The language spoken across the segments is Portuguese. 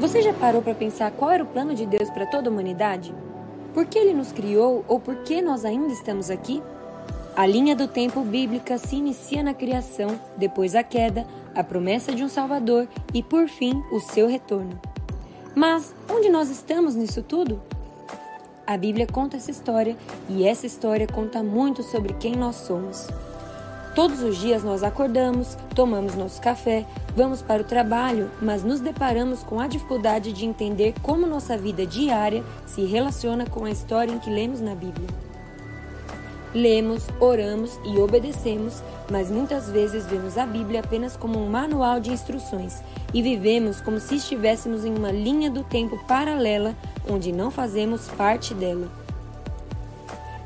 Você já parou para pensar qual era o plano de Deus para toda a humanidade? Por que ele nos criou ou por que nós ainda estamos aqui? A linha do tempo bíblica se inicia na criação, depois a queda, a promessa de um Salvador e, por fim, o seu retorno. Mas onde nós estamos nisso tudo? A Bíblia conta essa história e essa história conta muito sobre quem nós somos. Todos os dias nós acordamos, tomamos nosso café, vamos para o trabalho, mas nos deparamos com a dificuldade de entender como nossa vida diária se relaciona com a história em que lemos na Bíblia. Lemos, oramos e obedecemos, mas muitas vezes vemos a Bíblia apenas como um manual de instruções e vivemos como se estivéssemos em uma linha do tempo paralela onde não fazemos parte dela.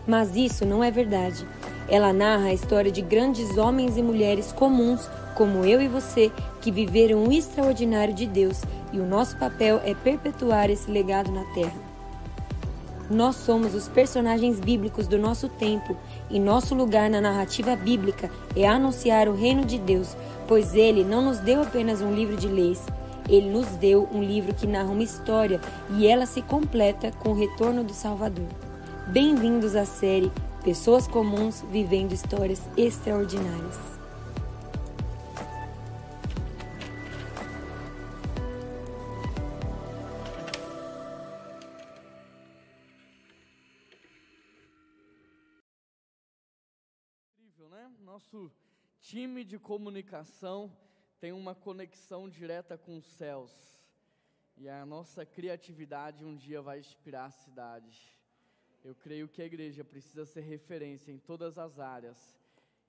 Mas isso não é verdade. Ela narra a história de grandes homens e mulheres comuns, como eu e você, que viveram o extraordinário de Deus, e o nosso papel é perpetuar esse legado na Terra. Nós somos os personagens bíblicos do nosso tempo, e nosso lugar na narrativa bíblica é anunciar o reino de Deus, pois ele não nos deu apenas um livro de leis, ele nos deu um livro que narra uma história e ela se completa com o retorno do Salvador. Bem-vindos à série Pessoas comuns vivendo histórias extraordinárias. Incrível, né? Nosso time de comunicação tem uma conexão direta com os céus. E a nossa criatividade um dia vai inspirar a cidade. Eu creio que a igreja precisa ser referência em todas as áreas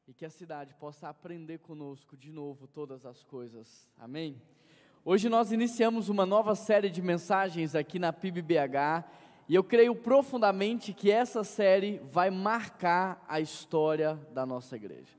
e que a cidade possa aprender conosco de novo todas as coisas. Amém? Hoje nós iniciamos uma nova série de mensagens aqui na PIBBH e eu creio profundamente que essa série vai marcar a história da nossa igreja.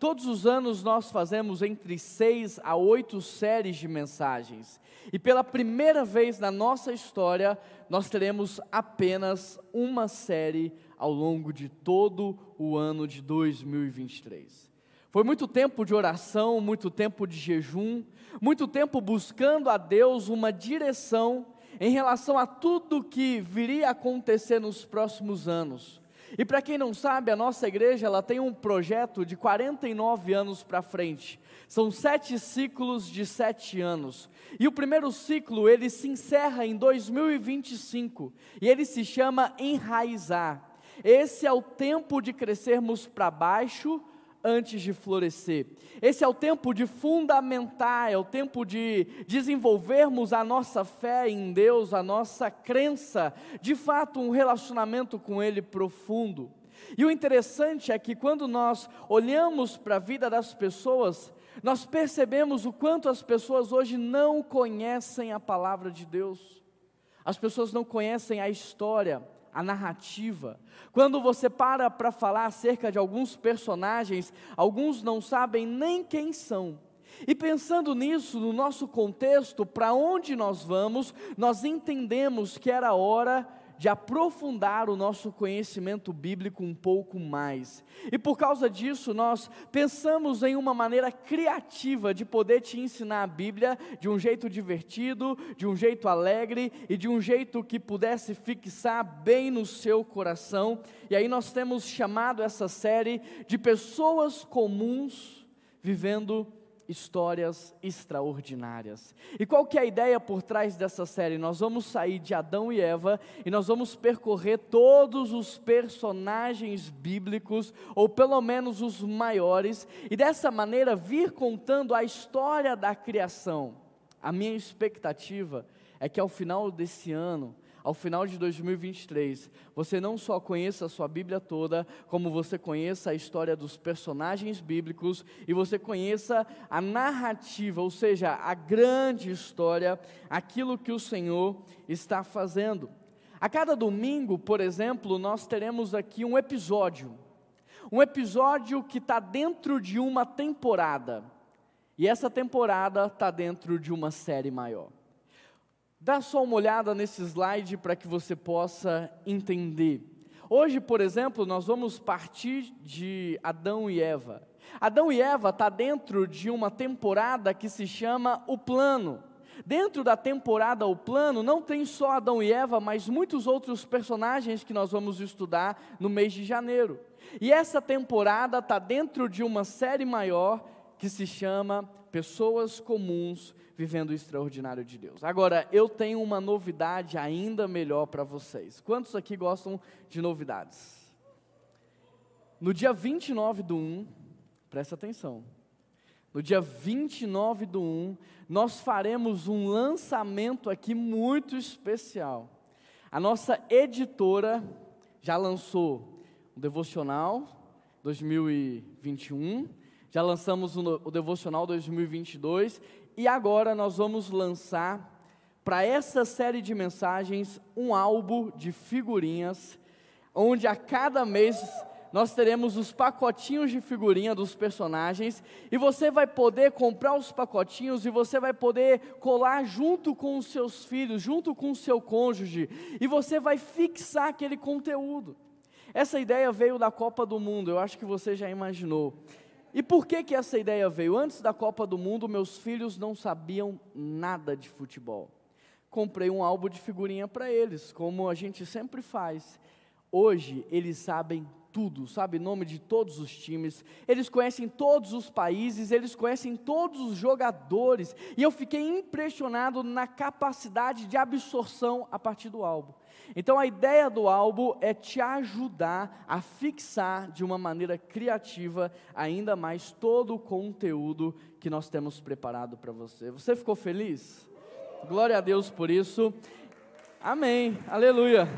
Todos os anos nós fazemos entre seis a oito séries de mensagens. E pela primeira vez na nossa história, nós teremos apenas uma série ao longo de todo o ano de 2023. Foi muito tempo de oração, muito tempo de jejum, muito tempo buscando a Deus uma direção em relação a tudo que viria a acontecer nos próximos anos. E para quem não sabe, a nossa igreja ela tem um projeto de 49 anos para frente. São sete ciclos de sete anos. E o primeiro ciclo ele se encerra em 2025 e ele se chama enraizar. Esse é o tempo de crescermos para baixo antes de florescer. Esse é o tempo de fundamentar, é o tempo de desenvolvermos a nossa fé em Deus, a nossa crença, de fato, um relacionamento com Ele profundo. E o interessante é que quando nós olhamos para a vida das pessoas, nós percebemos o quanto as pessoas hoje não conhecem a palavra de Deus, as pessoas não conhecem a história, a narrativa. Quando você para para falar acerca de alguns personagens, alguns não sabem nem quem são. E pensando nisso, no nosso contexto, para onde nós vamos, nós entendemos que era hora de aprofundar o nosso conhecimento bíblico um pouco mais. E por causa disso, nós pensamos em uma maneira criativa de poder te ensinar a Bíblia de um jeito divertido, de um jeito alegre e de um jeito que pudesse fixar bem no seu coração. E aí nós temos chamado essa série de pessoas comuns vivendo histórias extraordinárias. E qual que é a ideia por trás dessa série? Nós vamos sair de Adão e Eva e nós vamos percorrer todos os personagens bíblicos, ou pelo menos os maiores, e dessa maneira vir contando a história da criação. A minha expectativa é que ao final desse ano ao final de 2023, você não só conheça a sua Bíblia toda, como você conheça a história dos personagens bíblicos e você conheça a narrativa, ou seja, a grande história, aquilo que o Senhor está fazendo. A cada domingo, por exemplo, nós teremos aqui um episódio, um episódio que está dentro de uma temporada, e essa temporada está dentro de uma série maior. Dá só uma olhada nesse slide para que você possa entender. Hoje, por exemplo, nós vamos partir de Adão e Eva. Adão e Eva está dentro de uma temporada que se chama O Plano. Dentro da temporada O Plano, não tem só Adão e Eva, mas muitos outros personagens que nós vamos estudar no mês de janeiro. E essa temporada está dentro de uma série maior que se chama Pessoas Comuns Vivendo o Extraordinário de Deus. Agora, eu tenho uma novidade ainda melhor para vocês. Quantos aqui gostam de novidades? No dia 29 do 1, presta atenção. No dia 29 do 1, nós faremos um lançamento aqui muito especial. A nossa editora já lançou o Devocional 2021, já lançamos o, Devocional 2022 e agora nós vamos lançar para essa série de mensagens um álbum de figurinhas, onde a cada mês nós teremos os pacotinhos de figurinha dos personagens e você vai poder comprar os pacotinhos e você vai poder colar junto com os seus filhos, junto com o seu cônjuge e você vai fixar aquele conteúdo. Essa ideia veio da Copa do Mundo, eu acho que você já imaginou. E por que que essa ideia veio? Antes da Copa do Mundo, meus filhos não sabiam nada de futebol. Comprei um álbum de figurinha para eles, como a gente sempre faz. Hoje eles sabem tudo, sabe nome de todos os times, eles conhecem todos os países, eles conhecem todos os jogadores, e eu fiquei impressionado na capacidade de absorção a partir do álbum. Então a ideia do álbum é te ajudar a fixar de uma maneira criativa ainda mais todo o conteúdo que nós temos preparado para você. Você ficou feliz? Glória a Deus por isso. Amém. Aleluia.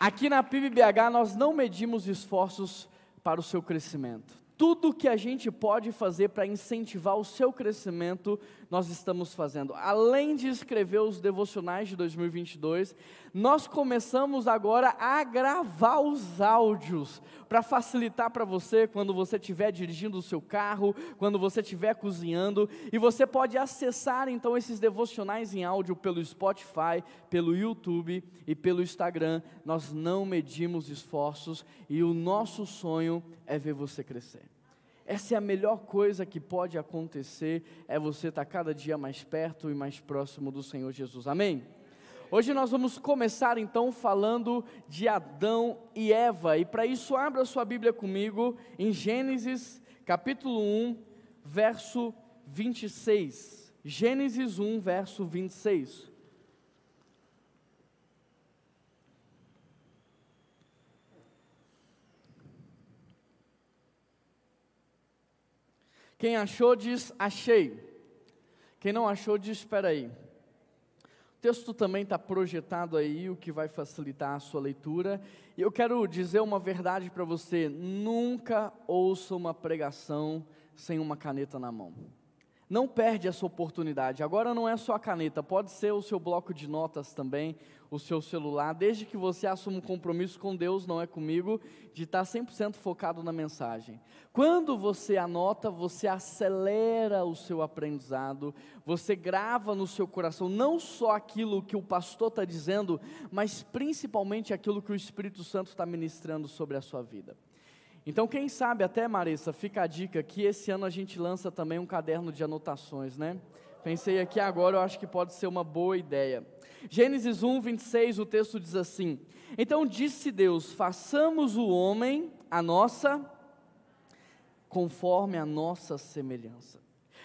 Aqui na PIBBH nós não medimos esforços para o seu crescimento. Tudo que a gente pode fazer para incentivar o seu crescimento, nós estamos fazendo. Além de escrever os devocionais de 2022, nós começamos agora a gravar os áudios para facilitar para você quando você estiver dirigindo o seu carro, quando você estiver cozinhando, e você pode acessar então esses devocionais em áudio pelo Spotify, pelo YouTube e pelo Instagram. Nós não medimos esforços e o nosso sonho é ver você crescer. Essa é a melhor coisa que pode acontecer, é você estar cada dia mais perto e mais próximo do Senhor Jesus. Amém? Hoje nós vamos começar então falando de Adão e Eva, e para isso abra sua Bíblia comigo em Gênesis capítulo 1, verso 26. Gênesis 1, verso 26. Quem achou diz achei. Quem não achou diz espera aí. O texto também está projetado aí, o que vai facilitar a sua leitura. E eu quero dizer uma verdade para você: nunca ouça uma pregação sem uma caneta na mão. Não perde essa oportunidade. Agora não é só a caneta, pode ser o seu bloco de notas também, o seu celular, desde que você assuma um compromisso com Deus, não é comigo, de estar 100% focado na mensagem. Quando você anota, você acelera o seu aprendizado, você grava no seu coração não só aquilo que o pastor está dizendo, mas principalmente aquilo que o Espírito Santo está ministrando sobre a sua vida. Então, quem sabe até, Marissa, fica a dica que esse ano a gente lança também um caderno de anotações, né? Pensei aqui agora, eu acho que pode ser uma boa ideia. Gênesis 1, 26, o texto diz assim: Então disse Deus: façamos o homem a nossa, conforme a nossa semelhança.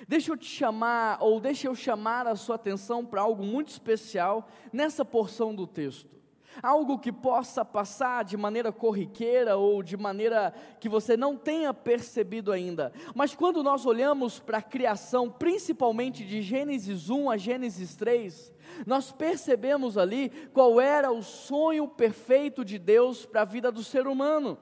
Deixa eu te chamar, ou deixa eu chamar a sua atenção para algo muito especial nessa porção do texto algo que possa passar de maneira corriqueira ou de maneira que você não tenha percebido ainda. Mas quando nós olhamos para a criação, principalmente de Gênesis 1 a Gênesis 3, nós percebemos ali qual era o sonho perfeito de Deus para a vida do ser humano.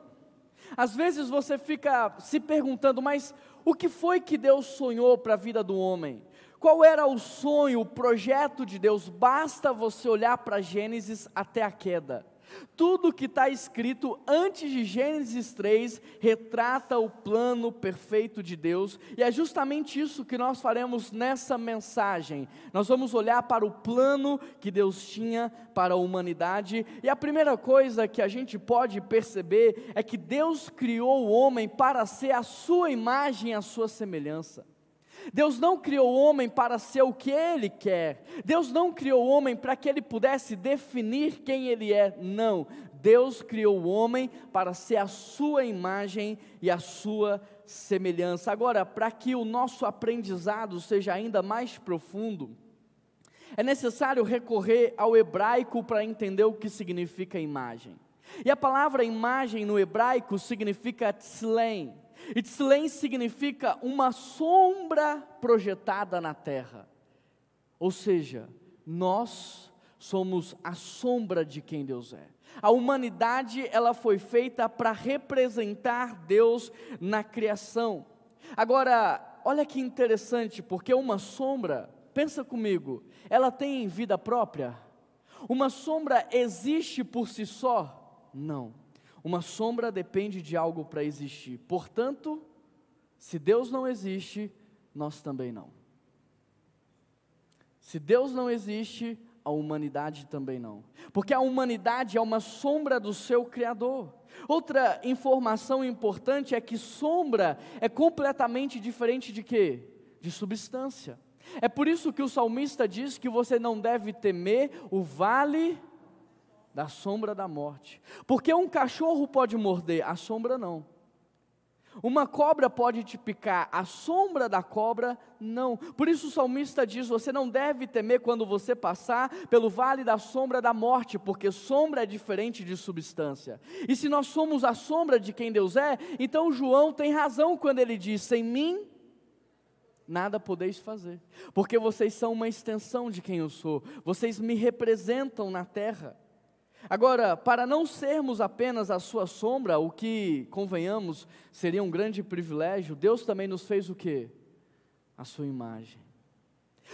Às vezes você fica se perguntando, mas o que foi que Deus sonhou para a vida do homem? Qual era o sonho, o projeto de Deus? Basta você olhar para Gênesis até a queda. Tudo que está escrito antes de Gênesis 3 retrata o plano perfeito de Deus, e é justamente isso que nós faremos nessa mensagem. Nós vamos olhar para o plano que Deus tinha para a humanidade, e a primeira coisa que a gente pode perceber é que Deus criou o homem para ser a sua imagem a sua semelhança. Deus não criou o homem para ser o que ele quer. Deus não criou o homem para que ele pudesse definir quem ele é. Não. Deus criou o homem para ser a sua imagem e a sua semelhança. Agora, para que o nosso aprendizado seja ainda mais profundo, é necessário recorrer ao hebraico para entender o que significa imagem. E a palavra imagem no hebraico significa tzlem. Tzlem significa uma sombra projetada na terra. Ou seja, nós somos a sombra de quem Deus é. A humanidade, ela foi feita para representar Deus na criação. Agora, olha que interessante, porque uma sombra, pensa comigo, ela tem vida própria? Uma sombra existe por si só? Não. Uma sombra depende de algo para existir. Portanto, se Deus não existe, nós também não. Se Deus não existe, a humanidade também não. Porque a humanidade é uma sombra do seu Criador. Outra informação importante é que sombra é completamente diferente de quê? De substância. É por isso que o salmista diz que você não deve temer o vale da sombra da morte. Porque um cachorro pode morder, a sombra não. Uma cobra pode te picar, a sombra da cobra não. Por isso o salmista diz: você não deve temer quando você passar pelo vale da sombra da morte, porque sombra é diferente de substância. E se nós somos a sombra de quem Deus é, então João tem razão quando ele diz: sem mim nada podeis fazer, porque vocês são uma extensão de quem eu sou, vocês me representam na terra. Agora, para não sermos apenas a sua sombra, o que, convenhamos, seria um grande privilégio, Deus também nos fez o que? A sua imagem.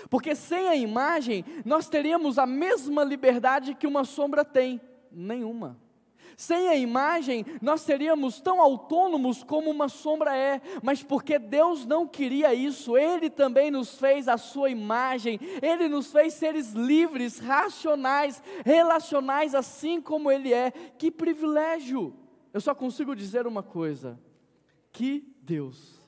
Porque sem a imagem, nós teríamos a mesma liberdade que uma sombra tem, nenhuma. Sem a imagem, nós seríamos tão autônomos como uma sombra é, mas porque Deus não queria isso, Ele também nos fez a sua imagem, Ele nos fez seres livres, racionais, relacionais, assim como Ele é. Que privilégio! Eu só consigo dizer uma coisa: que Deus,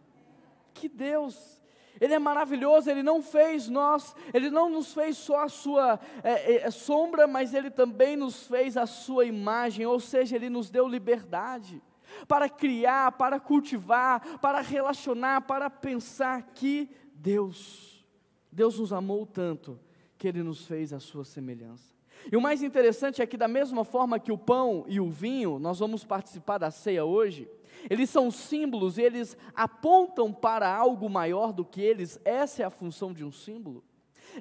que Deus. Ele é maravilhoso, Ele não fez nós, Ele não nos fez só a sua é, é, sombra, mas Ele também nos fez a sua imagem, ou seja, Ele nos deu liberdade para criar, para cultivar, para relacionar, para pensar que Deus, Deus nos amou tanto que Ele nos fez a sua semelhança. E o mais interessante é que, da mesma forma que o pão e o vinho, nós vamos participar da ceia hoje, eles são símbolos e eles apontam para algo maior do que eles, essa é a função de um símbolo.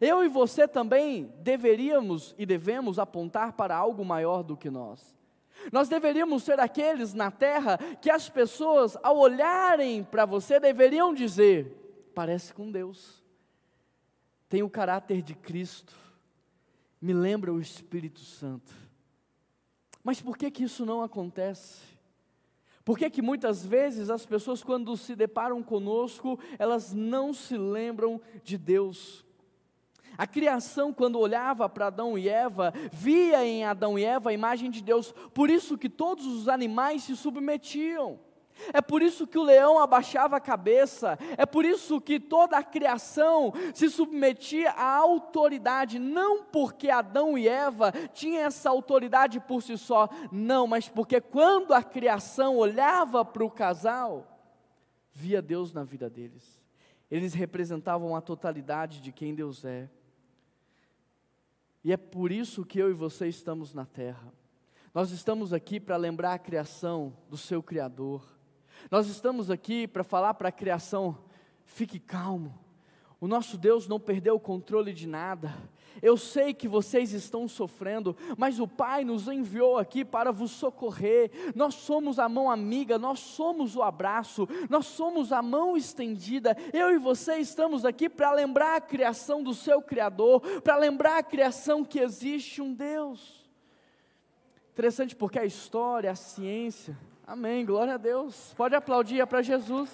Eu e você também deveríamos e devemos apontar para algo maior do que nós. Nós deveríamos ser aqueles na terra que as pessoas, ao olharem para você, deveriam dizer: parece com Deus, tem o caráter de Cristo me lembra o Espírito Santo. Mas por que que isso não acontece? Por que que muitas vezes as pessoas quando se deparam conosco, elas não se lembram de Deus? A criação, quando olhava para Adão e Eva, via em Adão e Eva a imagem de Deus, por isso que todos os animais se submetiam. É por isso que o leão abaixava a cabeça, é por isso que toda a criação se submetia à autoridade, não porque Adão e Eva tinham essa autoridade por si só, não, mas porque quando a criação olhava para o casal, via Deus na vida deles. Eles representavam a totalidade de quem Deus é. E é por isso que eu e você estamos na terra. Nós estamos aqui para lembrar a criação do seu Criador nós estamos aqui para falar para a criação: fique calmo, o nosso Deus não perdeu o controle de nada. Eu sei que vocês estão sofrendo, mas o Pai nos enviou aqui para vos socorrer. Nós somos a mão amiga, nós somos o abraço, nós somos a mão estendida. Eu e você estamos aqui para lembrar a criação do seu Criador, para lembrar a criação que existe um Deus. Interessante porque a história, a ciência, Amém, glória a Deus. Pode aplaudir é para Jesus.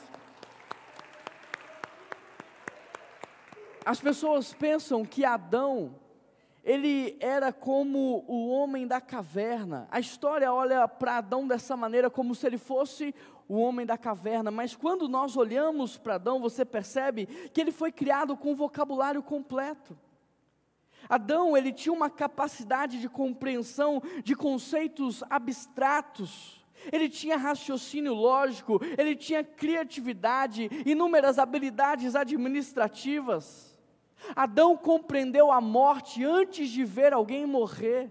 As pessoas pensam que Adão, ele era como o homem da caverna. A história olha para Adão dessa maneira, como se ele fosse o homem da caverna, mas quando nós olhamos para Adão, você percebe que ele foi criado com um vocabulário completo. Adão, ele tinha uma capacidade de compreensão de conceitos abstratos. Ele tinha raciocínio lógico, ele tinha criatividade, inúmeras habilidades administrativas. Adão compreendeu a morte antes de ver alguém morrer.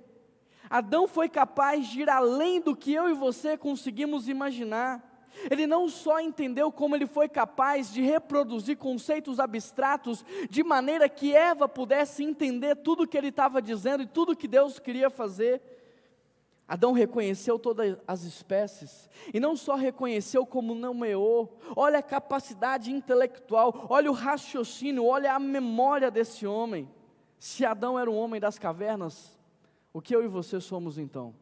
Adão foi capaz de ir além do que eu e você conseguimos imaginar. Ele não só entendeu como ele foi capaz de reproduzir conceitos abstratos de maneira que Eva pudesse entender tudo o que ele estava dizendo e tudo que Deus queria fazer. Adão reconheceu todas as espécies, e não só reconheceu, como nomeou. Olha a capacidade intelectual, olha o raciocínio, olha a memória desse homem. Se Adão era um homem das cavernas, o que eu e você somos então?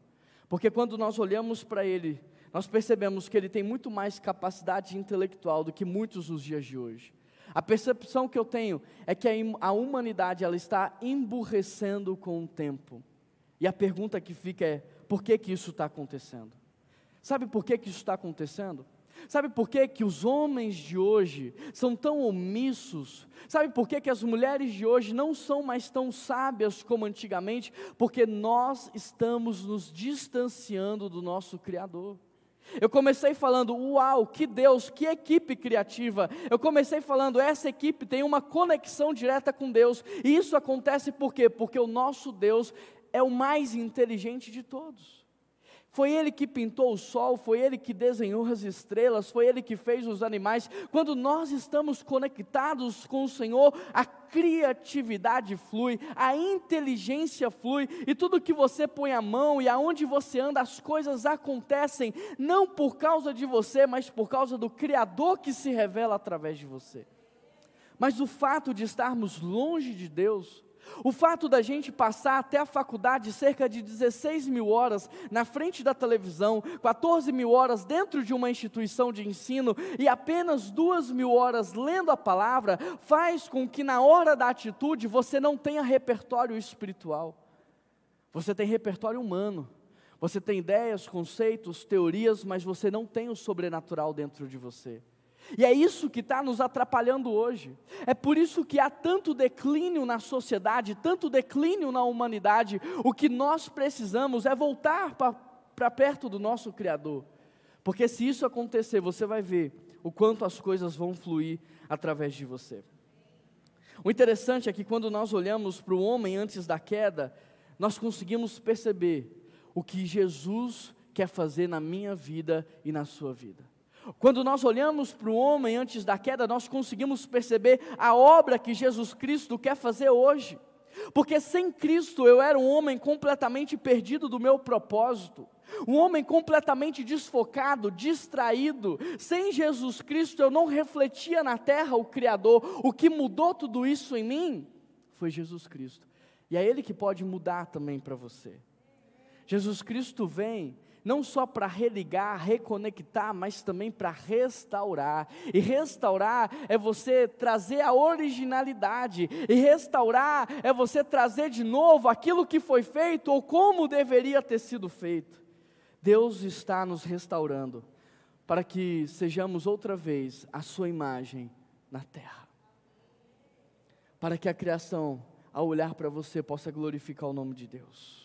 Porque quando nós olhamos para ele, nós percebemos que ele tem muito mais capacidade intelectual do que muitos nos dias de hoje. A percepção que eu tenho é que a humanidade ela está emburrecendo com o tempo. E a pergunta que fica é: por que que isso está acontecendo? Sabe por que que isso está acontecendo? Sabe por que, que os homens de hoje são tão omissos? Sabe por que, que as mulheres de hoje não são mais tão sábias como antigamente? Porque nós estamos nos distanciando do nosso Criador. Eu comecei falando, uau, que Deus, que equipe criativa. Eu comecei falando, essa equipe tem uma conexão direta com Deus. E isso acontece por quê? Porque o nosso Deus é o mais inteligente de todos. Foi ele que pintou o sol, foi ele que desenhou as estrelas, foi ele que fez os animais. Quando nós estamos conectados com o Senhor, a criatividade flui, a inteligência flui, e tudo que você põe a mão e aonde você anda, as coisas acontecem, não por causa de você, mas por causa do Criador que se revela através de você. Mas o fato de estarmos longe de Deus, o fato da gente passar até a faculdade cerca de 16 mil horas na frente da televisão, 14 mil horas dentro de uma instituição de ensino e apenas duas mil horas lendo a palavra, faz com que na hora da atitude você não tenha repertório espiritual. Você tem repertório humano. Você tem ideias, conceitos, teorias, mas você não tem o sobrenatural dentro de você. E é isso que está nos atrapalhando hoje. É por isso que há tanto declínio na sociedade, tanto declínio na humanidade. O que nós precisamos é voltar para perto do nosso Criador. Porque se isso acontecer, você vai ver o quanto as coisas vão fluir através de você. O interessante é que quando nós olhamos para o homem antes da queda, nós conseguimos perceber o que Jesus quer fazer na minha vida e na sua vida. Quando nós olhamos para o homem antes da queda, nós conseguimos perceber a obra que Jesus Cristo quer fazer hoje. Porque sem Cristo eu era um homem completamente perdido do meu propósito, um homem completamente desfocado, distraído. Sem Jesus Cristo eu não refletia na terra o Criador. O que mudou tudo isso em mim foi Jesus Cristo. E é Ele que pode mudar também para você. Jesus Cristo vem não só para religar, reconectar, mas também para restaurar. E restaurar é você trazer a originalidade, e restaurar é você trazer de novo aquilo que foi feito ou como deveria ter sido feito. Deus está nos restaurando para que sejamos outra vez a sua imagem na terra. Para que a criação, ao olhar para você, possa glorificar o nome de Deus.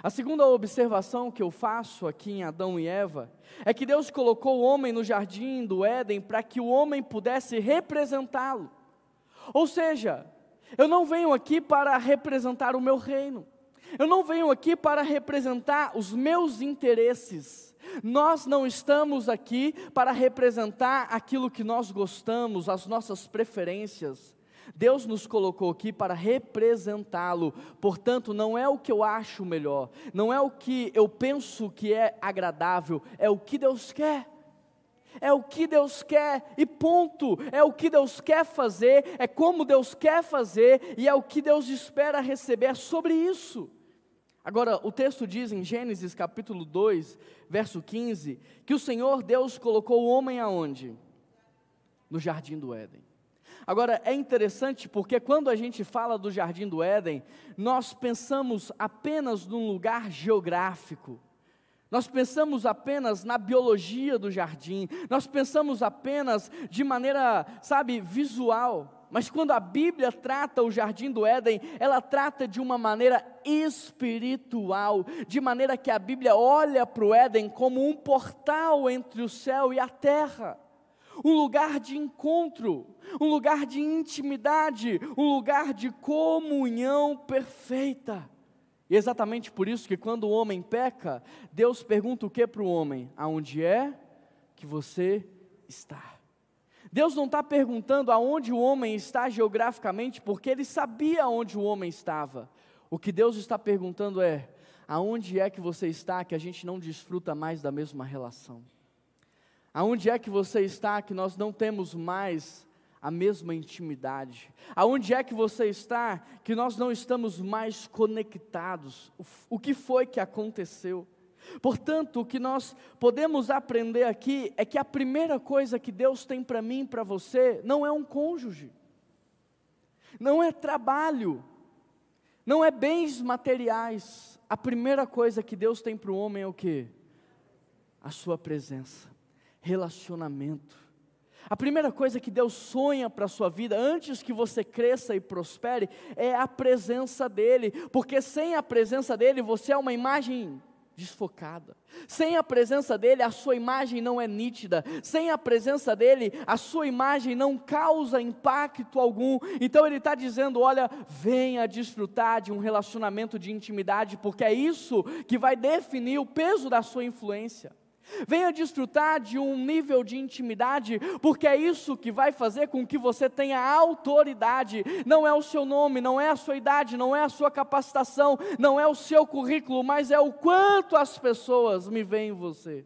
A segunda observação que eu faço aqui em Adão e Eva é que Deus colocou o homem no jardim do Éden para que o homem pudesse representá-lo. Ou seja, eu não venho aqui para representar o meu reino, eu não venho aqui para representar os meus interesses. Nós não estamos aqui para representar aquilo que nós gostamos, as nossas preferências. Deus nos colocou aqui para representá-lo, portanto, não é o que eu acho melhor, não é o que eu penso que é agradável, é o que Deus quer. É o que Deus quer e ponto. É o que Deus quer fazer, é como Deus quer fazer e é o que Deus espera receber sobre isso. Agora, o texto diz em Gênesis capítulo 2, verso 15, que o Senhor Deus colocou o homem aonde? No jardim do Éden. Agora, é interessante porque quando a gente fala do Jardim do Éden, nós pensamos apenas num lugar geográfico. Nós pensamos apenas na biologia do jardim, nós pensamos apenas de maneira, sabe, visual. Mas quando a Bíblia trata o jardim do Éden, ela trata de uma maneira espiritual, de maneira que a Bíblia olha para o Éden como um portal entre o céu e a terra, um lugar de encontro, um lugar de intimidade, um lugar de comunhão perfeita. E é exatamente por isso que quando o homem peca, Deus pergunta o que para o homem? Aonde é que você está? Deus não está perguntando aonde o homem está geograficamente, porque ele sabia onde o homem estava. O que Deus está perguntando é: aonde é que você está que a gente não desfruta mais da mesma relação? Aonde é que você está que nós não temos mais a mesma intimidade? Aonde é que você está que nós não estamos mais conectados? O que foi que aconteceu? Portanto, o que nós podemos aprender aqui é que a primeira coisa que Deus tem para mim e para você não é um cônjuge, não é trabalho, não é bens materiais. A primeira coisa que Deus tem para o homem é o que? A sua presença, relacionamento. A primeira coisa que Deus sonha para a sua vida, antes que você cresça e prospere, é a presença dEle, porque sem a presença dEle você é uma imagem desfocada. Sem a presença dEle, a sua imagem não é nítida. Sem a presença dEle, a sua imagem não causa impacto algum. Então Ele está dizendo: olha, venha desfrutar de um relacionamento de intimidade, porque é isso que vai definir o peso da sua influência. Venha desfrutar de um nível de intimidade, porque é isso que vai fazer com que você tenha autoridade. Não é o seu nome, não é a sua idade, não é a sua capacitação, não é o seu currículo, mas é o quanto as pessoas me veem em você.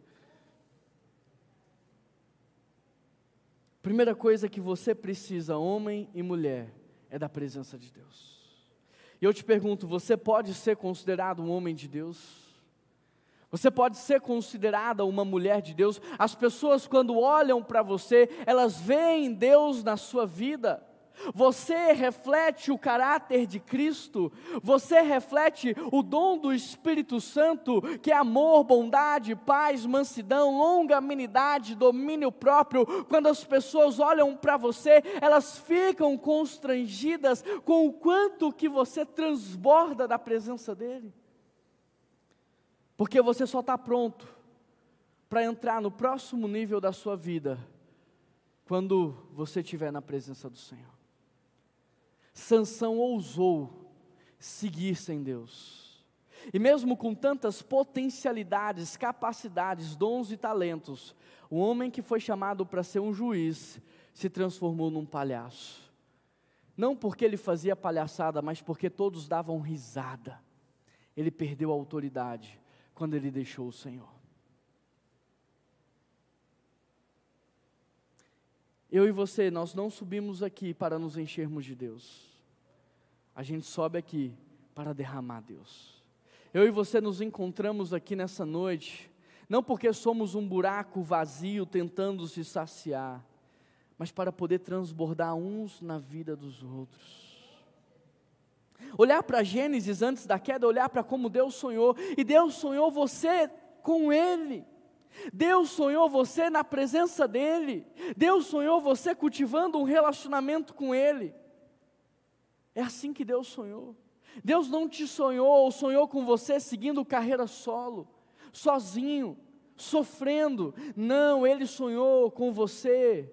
Primeira coisa que você precisa, homem e mulher, é da presença de Deus. E eu te pergunto: você pode ser considerado um homem de Deus? Você pode ser considerada uma mulher de Deus. As pessoas, quando olham para você, elas veem Deus na sua vida. Você reflete o caráter de Cristo, você reflete o dom do Espírito Santo, que é amor, bondade, paz, mansidão, longanimidade, domínio próprio. Quando as pessoas olham para você, elas ficam constrangidas com o quanto que você transborda da presença dEle. Porque você só está pronto para entrar no próximo nível da sua vida quando você estiver na presença do Senhor. Sansão ousou seguir sem Deus. E mesmo com tantas potencialidades, capacidades, dons e talentos, o homem que foi chamado para ser um juiz se transformou num palhaço. Não porque ele fazia palhaçada, mas porque todos davam risada. Ele perdeu a autoridade quando ele deixou o Senhor. Eu e você, nós não subimos aqui para nos enchermos de Deus. A gente sobe aqui para derramar Deus. Eu e você nos encontramos aqui nessa noite, não porque somos um buraco vazio tentando se saciar, mas para poder transbordar uns na vida dos outros olhar para Gênesis antes da queda, olhar para como Deus sonhou, e Deus sonhou você com Ele. Deus sonhou você na presença dEle. Deus sonhou você cultivando um relacionamento com Ele. É assim que Deus sonhou. Deus não te sonhou ou sonhou com você seguindo carreira solo, sozinho, sofrendo. Não, Ele sonhou com você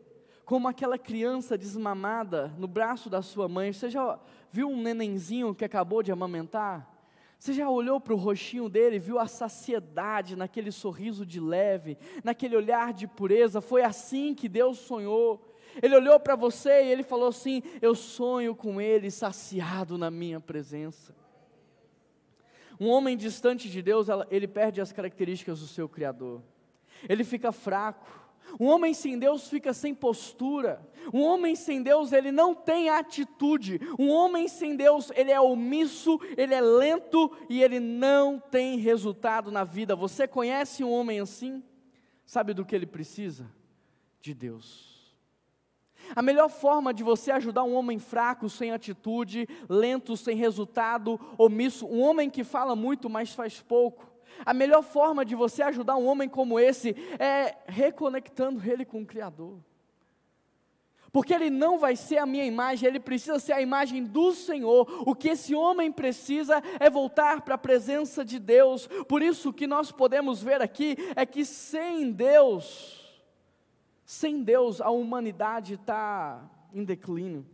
como aquela criança desmamada no braço da sua mãe. Você já viu um nenenzinho que acabou de amamentar? Você já olhou para o rostinho dele, viu a saciedade naquele sorriso de leve, naquele olhar de pureza? Foi assim que Deus sonhou. Ele olhou para você e ele falou assim: Eu sonho com ele saciado na minha presença. Um homem distante de Deus, ele perde as características do seu Criador. Ele fica fraco, um homem sem Deus fica sem postura. Um homem sem Deus, ele não tem atitude. Um homem sem Deus, ele é omisso, ele é lento e ele não tem resultado na vida. Você conhece um homem assim? Sabe do que ele precisa? De Deus. A melhor forma de você ajudar um homem fraco, sem atitude, lento, sem resultado, omisso, um homem que fala muito, mas faz pouco, A melhor forma de você ajudar um homem como esse é reconectando ele com o Criador. Porque ele não vai ser a minha imagem, ele precisa ser a imagem do Senhor. O que esse homem precisa é voltar para a presença de Deus. Por isso, o que nós podemos ver aqui é que sem Deus, sem Deus, a humanidade está em declínio.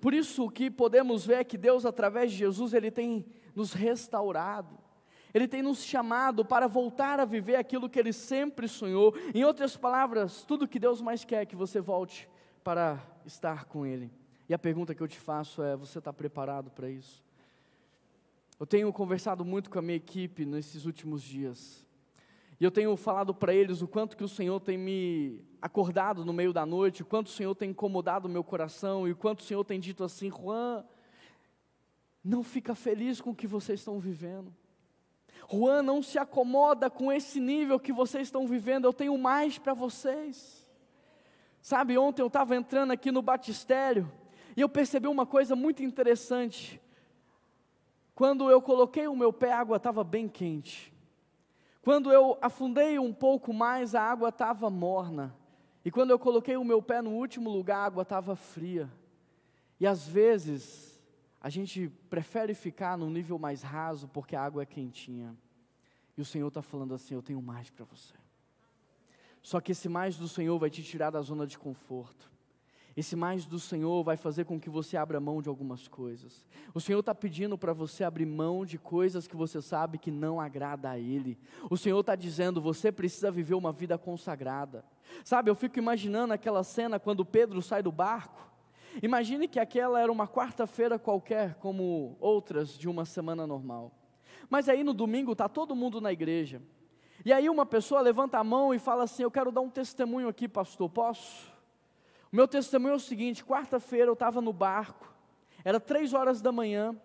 Por isso, o que podemos ver é que Deus, através de Jesus, Ele tem nos restaurado. Ele tem nos chamado para voltar a viver aquilo que Ele sempre sonhou. Em outras palavras, tudo que Deus mais quer é que você volte para estar com Ele. E a pergunta que eu te faço é: você está preparado para isso? Eu tenho conversado muito com a minha equipe nesses últimos dias. E eu tenho falado para eles o quanto que o Senhor tem me acordado no meio da noite, o quanto o Senhor tem incomodado o meu coração, e o quanto o Senhor tem dito assim: Juan, não fica feliz com o que vocês estão vivendo. Juan, não se acomoda com esse nível que vocês estão vivendo, eu tenho mais para vocês. Sabe, ontem eu estava entrando aqui no batistério e eu percebi uma coisa muito interessante. Quando eu coloquei o meu pé, a água estava bem quente. Quando eu afundei um pouco mais, a água estava morna. E quando eu coloquei o meu pé no último lugar, a água estava fria. E às vezes, a gente prefere ficar num nível mais raso porque a água é quentinha. E o Senhor está falando assim: Eu tenho mais para você. Só que esse mais do Senhor vai te tirar da zona de conforto. Esse mais do Senhor vai fazer com que você abra mão de algumas coisas. O Senhor está pedindo para você abrir mão de coisas que você sabe que não agrada a Ele. O Senhor está dizendo: você precisa viver uma vida consagrada. Sabe, eu fico imaginando aquela cena quando Pedro sai do barco. Imagine que aquela era uma quarta-feira qualquer, como outras de uma semana normal. Mas aí no domingo está todo mundo na igreja. E aí uma pessoa levanta a mão e fala assim: Eu quero dar um testemunho aqui, pastor, posso? O meu testemunho é o seguinte: quarta-feira eu estava no barco, era três horas da manhã,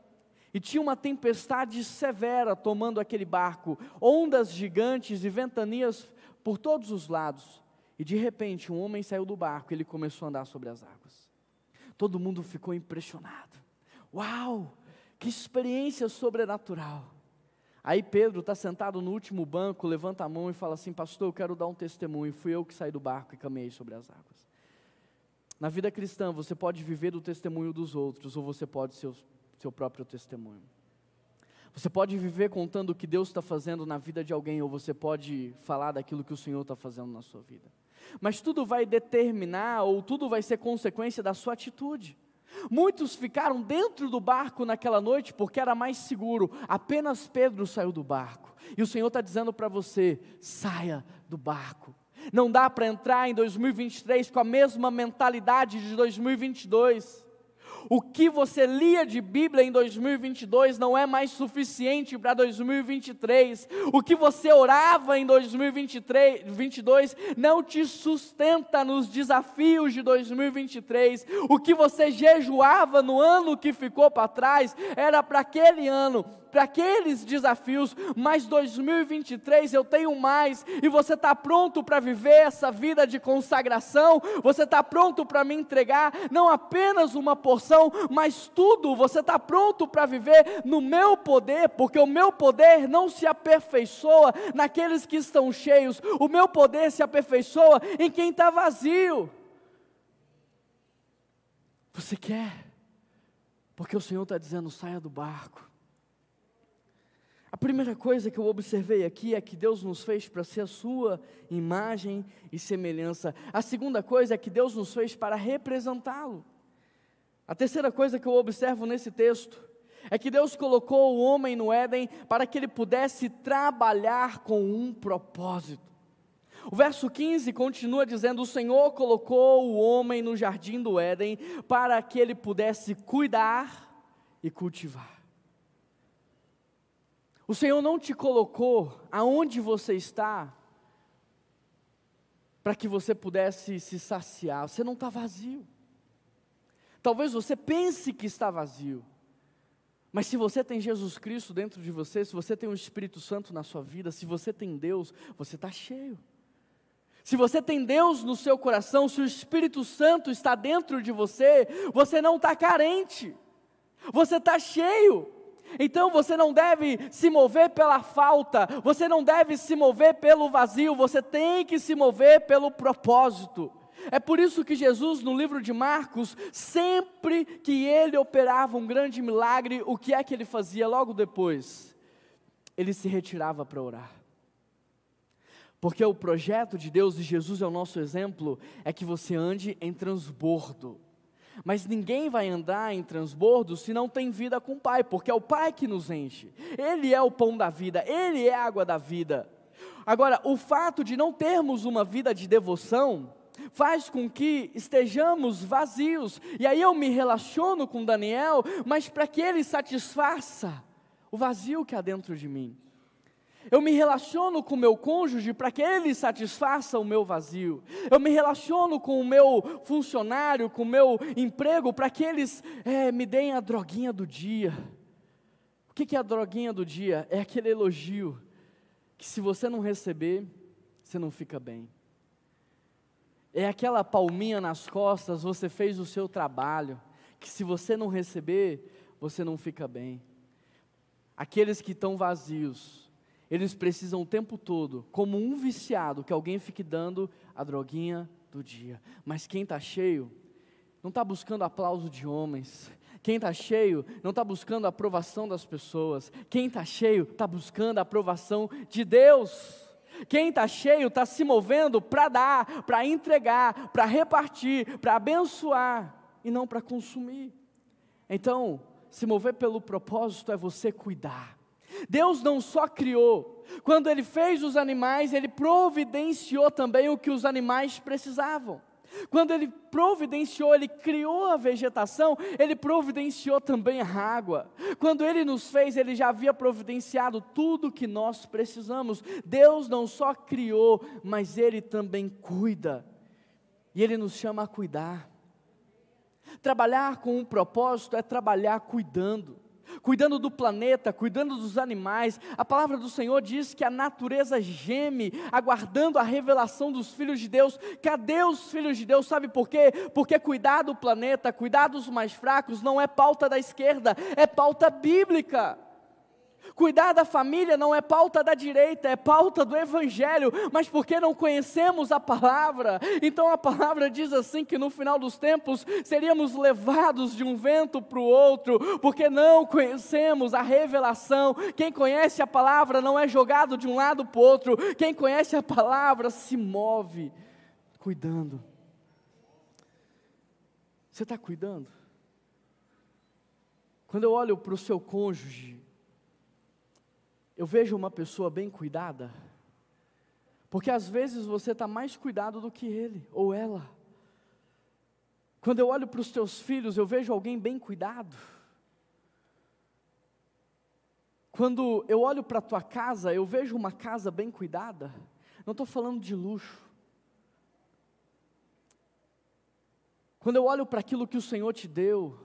e tinha uma tempestade severa tomando aquele barco, ondas gigantes e ventanias por todos os lados. E de repente um homem saiu do barco e ele começou a andar sobre as águas. Todo mundo ficou impressionado. Uau! Que experiência sobrenatural. Aí Pedro está sentado no último banco, levanta a mão e fala assim: Pastor, eu quero dar um testemunho. Fui eu que saí do barco e caminhei sobre as águas. Na vida cristã, você pode viver do testemunho dos outros, ou você pode ser o seu próprio testemunho. Você pode viver contando o que Deus está fazendo na vida de alguém, ou você pode falar daquilo que o Senhor está fazendo na sua vida. Mas tudo vai determinar, ou tudo vai ser consequência da sua atitude. Muitos ficaram dentro do barco naquela noite porque era mais seguro, apenas Pedro saiu do barco. E o Senhor está dizendo para você: saia do barco, não dá para entrar em 2023 com a mesma mentalidade de 2022. O que você lia de Bíblia em 2022 não é mais suficiente para 2023. O que você orava em 2022 não te sustenta nos desafios de 2023. O que você jejuava no ano que ficou para trás era para aquele ano, para aqueles desafios. Mas 2023 eu tenho mais e você está pronto para viver essa vida de consagração? Você está pronto para me entregar não apenas uma porção mas tudo você está pronto para viver no meu poder, porque o meu poder não se aperfeiçoa naqueles que estão cheios, o meu poder se aperfeiçoa em quem está vazio. Você quer? Porque o Senhor está dizendo: saia do barco. A primeira coisa que eu observei aqui é que Deus nos fez para ser a sua imagem e semelhança. A segunda coisa é que Deus nos fez para representá-lo. A terceira coisa que eu observo nesse texto é que Deus colocou o homem no Éden para que ele pudesse trabalhar com um propósito. O verso 15 continua dizendo: O Senhor colocou o homem no jardim do Éden para que ele pudesse cuidar e cultivar. O Senhor não te colocou aonde você está para que você pudesse se saciar, você não está vazio. Talvez você pense que está vazio. Mas se você tem Jesus Cristo dentro de você, se você tem o Espírito Santo na sua vida, se você tem Deus, você está cheio. Se você tem Deus no seu coração, se o Espírito Santo está dentro de você, você não está carente, você está cheio. Então você não deve se mover pela falta, você não deve se mover pelo vazio, você tem que se mover pelo propósito. É por isso que Jesus, no livro de Marcos, sempre que ele operava um grande milagre, o que é que ele fazia logo depois? Ele se retirava para orar. Porque o projeto de Deus e Jesus é o nosso exemplo, é que você ande em transbordo. Mas ninguém vai andar em transbordo se não tem vida com o Pai, porque é o Pai que nos enche. Ele é o pão da vida, Ele é a água da vida. Agora, o fato de não termos uma vida de devoção faz com que estejamos vazios. E aí eu me relaciono com Daniel, mas para que ele satisfaça o vazio que há dentro de mim. Eu me relaciono com o meu cônjuge para que ele satisfaça o meu vazio. Eu me relaciono com o meu funcionário, com o meu emprego, para que eles é, me deem a droguinha do dia. O que é a droguinha do dia? É aquele elogio que se você não receber, você não fica bem. É aquela palminha nas costas, você fez o seu trabalho, que se você não receber, você não fica bem. Aqueles que estão vazios, eles precisam o tempo todo, como um viciado, que alguém fique dando a droguinha do dia. Mas quem está cheio, não está buscando aplauso de homens. Quem está cheio não está buscando a aprovação das pessoas. Quem está cheio está buscando a aprovação de Deus. Quem está cheio está se movendo para dar, para entregar, para repartir, para abençoar e não para consumir. Então, se mover pelo propósito é você cuidar Deus não só criou, quando Ele fez os animais, Ele providenciou também o que os animais precisavam. Quando Ele providenciou, Ele criou a vegetação, Ele providenciou também a água. Quando Ele nos fez, Ele já havia providenciado tudo que nós precisamos. Deus não só criou, mas Ele também cuida. E Ele nos chama a cuidar. Trabalhar com um propósito é trabalhar cuidando cuidando do planeta, cuidando dos animais. A palavra do Senhor diz que a natureza geme, aguardando a revelação dos filhos de Deus. Cadê os filhos de Deus? Sabe por quê? Porque cuidar do planeta, cuidar dos mais fracos, não é pauta da esquerda, é pauta bíblica. Cuidar da família não é pauta da direita, é pauta do Evangelho, mas porque não conhecemos a palavra, então a palavra diz assim: que no final dos tempos seríamos levados de um vento para o outro, porque não conhecemos a revelação. Quem conhece a palavra não é jogado de um lado para o outro, quem conhece a palavra se move cuidando. Você está cuidando? Quando eu olho para o seu cônjuge, eu vejo uma pessoa bem cuidada, porque às vezes você está mais cuidado do que ele ou ela. Quando eu olho para os teus filhos, eu vejo alguém bem cuidado. Quando eu olho para a tua casa, eu vejo uma casa bem cuidada. Não estou falando de luxo. Quando eu olho para aquilo que o Senhor te deu,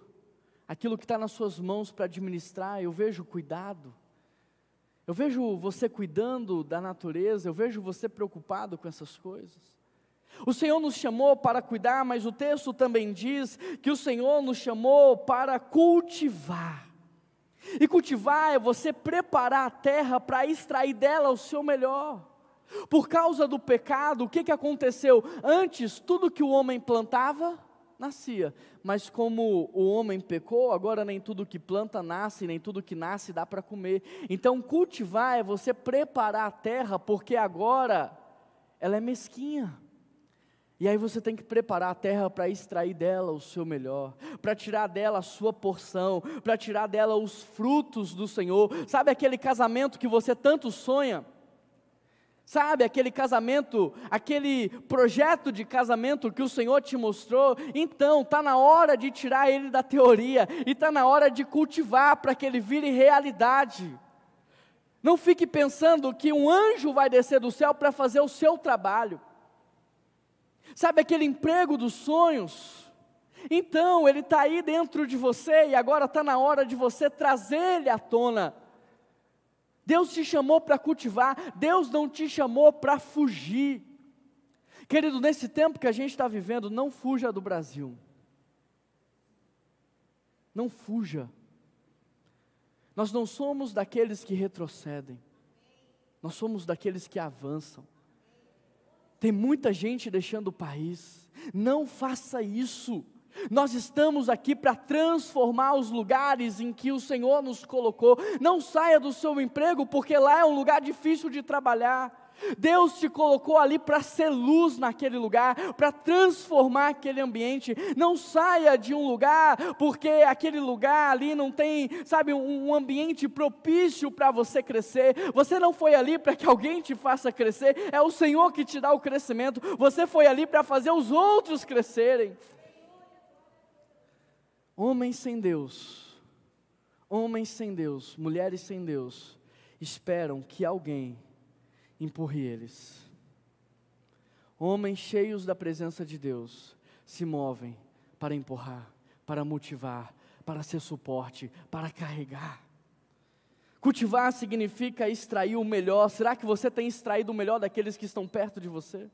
aquilo que está nas suas mãos para administrar, eu vejo cuidado. Eu vejo você cuidando da natureza, eu vejo você preocupado com essas coisas. O Senhor nos chamou para cuidar, mas o texto também diz que o Senhor nos chamou para cultivar. E cultivar é você preparar a terra para extrair dela o seu melhor. Por causa do pecado, o que, que aconteceu? Antes, tudo que o homem plantava, nascia. Mas como o homem pecou, agora nem tudo que planta nasce, nem tudo que nasce dá para comer. Então cultivar é você preparar a terra, porque agora ela é mesquinha. E aí você tem que preparar a terra para extrair dela o seu melhor, para tirar dela a sua porção, para tirar dela os frutos do Senhor. Sabe aquele casamento que você tanto sonha? Sabe, aquele casamento, aquele projeto de casamento que o Senhor te mostrou, então está na hora de tirar ele da teoria e está na hora de cultivar para que ele vire realidade. Não fique pensando que um anjo vai descer do céu para fazer o seu trabalho. Sabe aquele emprego dos sonhos? Então, ele está aí dentro de você e agora está na hora de você trazer ele à tona Deus te chamou para cultivar, Deus não te chamou para fugir. Querido, nesse tempo que a gente está vivendo, não fuja do Brasil. Não fuja. Nós não somos daqueles que retrocedem, nós somos daqueles que avançam. Tem muita gente deixando o país, não faça isso. Nós estamos aqui para transformar os lugares em que o Senhor nos colocou. Não saia do seu emprego, porque lá é um lugar difícil de trabalhar. Deus te colocou ali para ser luz naquele lugar, para transformar aquele ambiente. Não saia de um lugar porque aquele lugar ali não tem, sabe, um, ambiente propício para você crescer. Você não foi ali para que alguém te faça crescer, é o Senhor que te dá o crescimento. Você foi ali para fazer os outros crescerem. Homens sem Deus, homens sem Deus, mulheres sem Deus, esperam que alguém empurre eles. Homens cheios da presença de Deus se movem para empurrar, para motivar, para ser suporte, para carregar. Cultivar significa extrair o melhor. Será que você tem extraído o melhor daqueles que estão perto de você?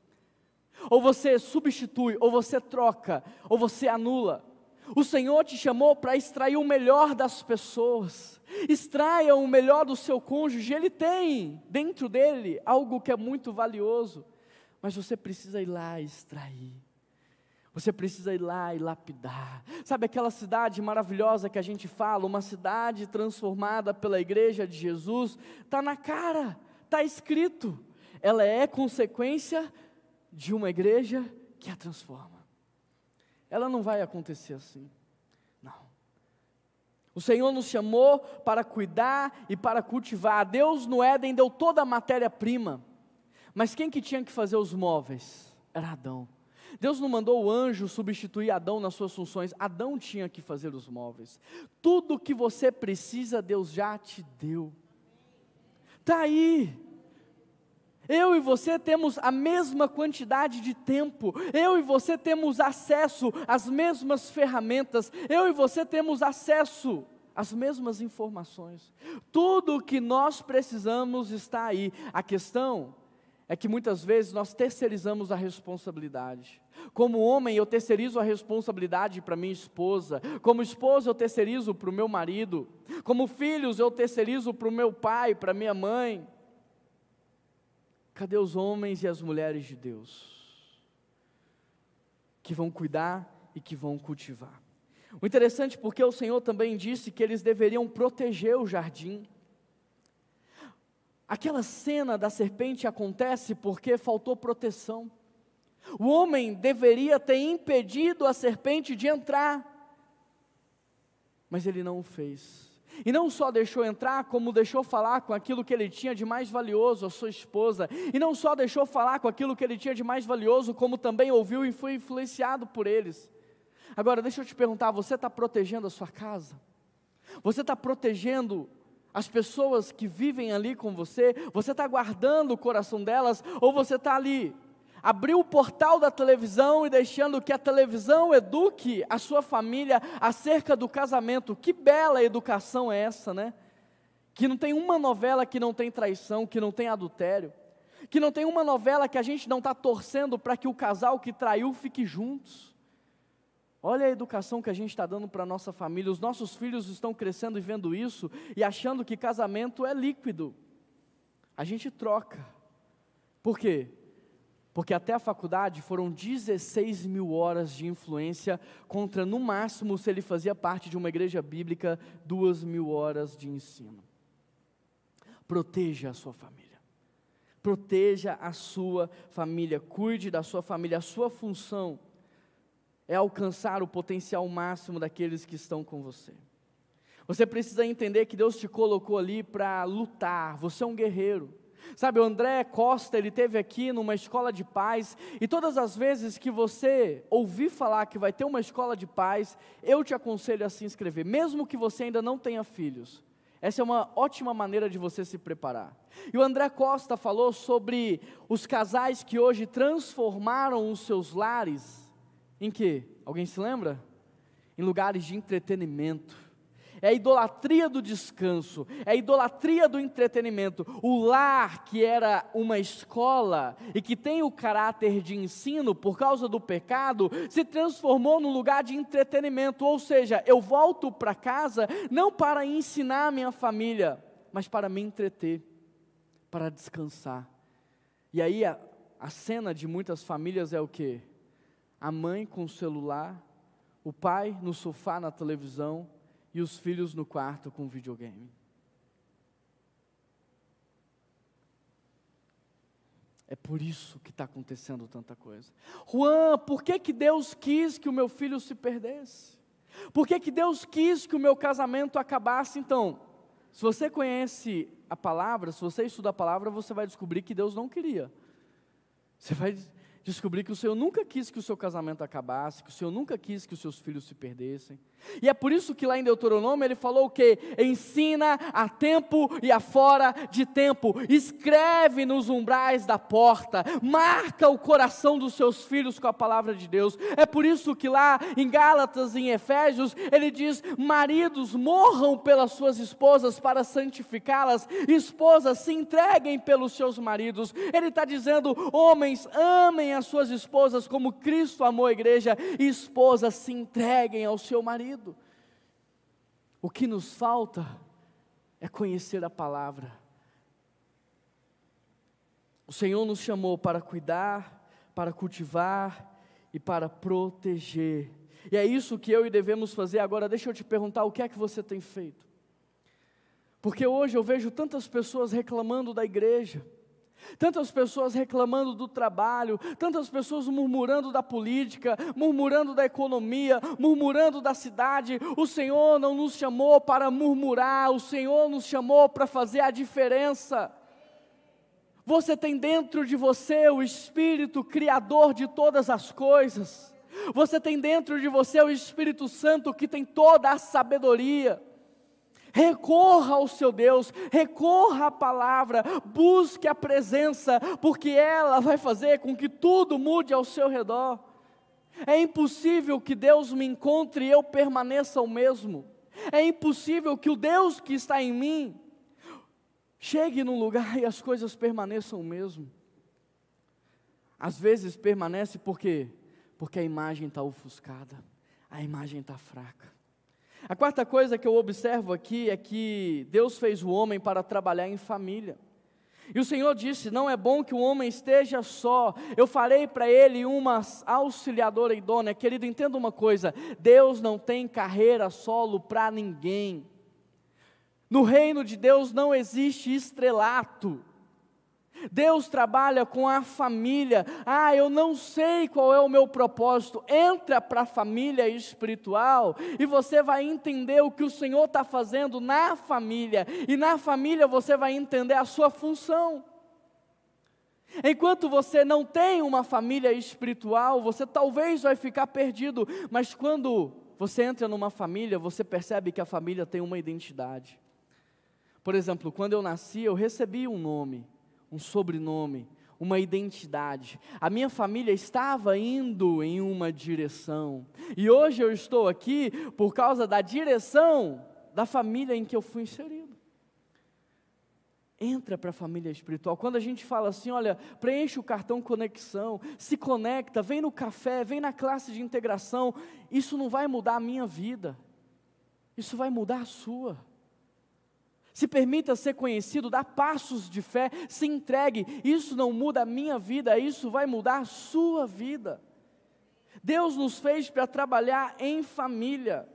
Ou você substitui, ou você troca, ou você anula. O Senhor te chamou para extrair o melhor das pessoas. Extraia o melhor do seu cônjuge, ele tem dentro dele algo que é muito valioso, mas você precisa ir lá extrair. Você precisa ir lá e lapidar. Sabe aquela cidade maravilhosa que a gente fala, uma cidade transformada pela igreja de Jesus? Está na cara, está escrito. Ela é consequência de uma igreja que a transforma. Ela não vai acontecer assim. O Senhor nos chamou para cuidar e para cultivar. Deus no Éden deu toda a matéria-prima. Mas quem que tinha que fazer os móveis? Era Adão. Deus não mandou o anjo substituir Adão nas suas funções. Adão tinha que fazer os móveis. Tudo que você precisa, Deus já te deu. Está aí. Eu e você temos a mesma quantidade de tempo, eu e você temos acesso às mesmas ferramentas, eu e você temos acesso às mesmas informações. Tudo o que nós precisamos está aí. A questão é que muitas vezes nós terceirizamos a responsabilidade. Como homem, eu terceirizo a responsabilidade para minha esposa. Como esposa, eu terceirizo para o meu marido. Como filhos, eu terceirizo para o meu pai, para minha mãe. Cadê os homens e as mulheres de Deus? Que vão cuidar e que vão cultivar. O interessante é porque o Senhor também disse que eles deveriam proteger o jardim. Aquela cena da serpente acontece porque faltou proteção. O homem deveria ter impedido a serpente de entrar, mas ele não o fez. E não só deixou entrar, como deixou falar com aquilo que ele tinha de mais valioso, a sua esposa. E não só deixou falar com aquilo que ele tinha de mais valioso, como também ouviu e foi influenciado por eles. Agora, deixa eu te perguntar: você está protegendo a sua casa? Você está protegendo as pessoas que vivem ali com você? Você está guardando o coração delas? Ou você está ali abriu o portal da televisão e deixando que a televisão eduque a sua família acerca do casamento. Que bela educação é essa, né? Que não tem uma novela que não tem traição, que não tem adultério, que não tem uma novela que a gente não está torcendo para que o casal que traiu fique juntos. Olha a educação que a gente está dando para a nossa família. Os nossos filhos estão crescendo e vendo isso e achando que casamento é líquido. A gente troca. Por quê? Porque até a faculdade foram 16 mil horas de influência, contra no máximo, se ele fazia parte de uma igreja bíblica, duas mil horas de ensino. Proteja a sua família. Proteja a sua família. Cuide da sua família. A sua função é alcançar o potencial máximo daqueles que estão com você. Você precisa entender que Deus te colocou ali para lutar. Você é um guerreiro. Sabe, o André Costa, ele teve aqui numa escola de paz, e todas as vezes que você ouvir falar que vai ter uma escola de paz, eu te aconselho a se inscrever, mesmo que você ainda não tenha filhos. Essa é uma ótima maneira de você se preparar. E o André Costa falou sobre os casais que hoje transformaram os seus lares em que? Alguém se lembra? Em lugares de entretenimento é a idolatria do descanso, é a idolatria do entretenimento. O lar, que era uma escola e que tem o caráter de ensino por causa do pecado, se transformou num lugar de entretenimento. Ou seja, eu volto para casa não para ensinar a minha família, mas para me entreter, para descansar. E aí a, a cena de muitas famílias é o que? A mãe com o celular, o pai no sofá na televisão e os filhos no quarto com videogame. É por isso que está acontecendo tanta coisa. Juan, por que, que Deus quis que o meu filho se perdesse? Por que, que Deus quis que o meu casamento acabasse? Então, se você conhece a palavra, se você estuda a palavra, você vai descobrir que Deus não queria. Você vai descobrir que o Senhor nunca quis que o seu casamento acabasse, que o Senhor nunca quis que os seus filhos se perdessem. E é por isso que lá em Deuteronômio ele falou o que? Ensina a tempo e a fora de tempo, escreve nos umbrais da porta, marca o coração dos seus filhos com a palavra de Deus. É por isso que lá em Gálatas em Efésios ele diz: maridos morram pelas suas esposas para santificá-las, esposas se entreguem pelos seus maridos. Ele está dizendo: homens amem as suas esposas como Cristo amou a igreja, e esposas se entreguem ao seu marido. O que nos falta é conhecer a palavra. O Senhor nos chamou para cuidar, para cultivar e para proteger. E é isso que eu e devemos fazer agora. Deixa eu te perguntar: o que é que você tem feito? Porque hoje eu vejo tantas pessoas reclamando da igreja, Tantas pessoas reclamando do trabalho, tantas pessoas murmurando da política, murmurando da economia, murmurando da cidade. O Senhor não nos chamou para murmurar, o Senhor nos chamou para fazer a diferença. Você tem dentro de você o Espírito Criador de todas as coisas. Você tem dentro de você o Espírito Santo que tem toda a sabedoria. Recorra ao seu Deus, recorra à palavra, busque a presença, porque ela vai fazer com que tudo mude ao seu redor. É impossível que Deus me encontre e eu permaneça o mesmo. É impossível que o Deus que está em mim chegue num lugar e as coisas permaneçam o mesmo. Às vezes permanece porque porque a imagem está ofuscada, a imagem está fraca. A quarta coisa que eu observo aqui é que Deus fez o homem para trabalhar em família. E o Senhor disse: Não é bom que o homem esteja só. Eu farei para ele uma auxiliadora idônea. Querido, entenda uma coisa: Deus não tem carreira solo para ninguém. No reino de Deus não existe estrelato. Deus trabalha com a família. Ah, eu não sei qual é o meu propósito. Entra para a família espiritual e você vai entender o que o Senhor está fazendo na família. E na família você vai entender a sua função. Enquanto você não tem uma família espiritual, você talvez vai ficar perdido, mas quando você entra numa família, você percebe que a família tem uma identidade. Por exemplo, quando eu nasci, eu recebi um nome um sobrenome, uma identidade. A minha família estava indo em uma direção. E hoje eu estou aqui por causa da direção da família em que eu fui inserido. Entra para a família espiritual. Quando a gente fala assim, olha, preenche o cartão conexão, se conecta, vem no café, vem na classe de integração, isso não vai mudar a minha vida. Isso vai mudar a sua. Se permita ser conhecido, dá passos de fé, se entregue. Isso não muda a minha vida, isso vai mudar a sua vida. Deus nos fez para trabalhar em família.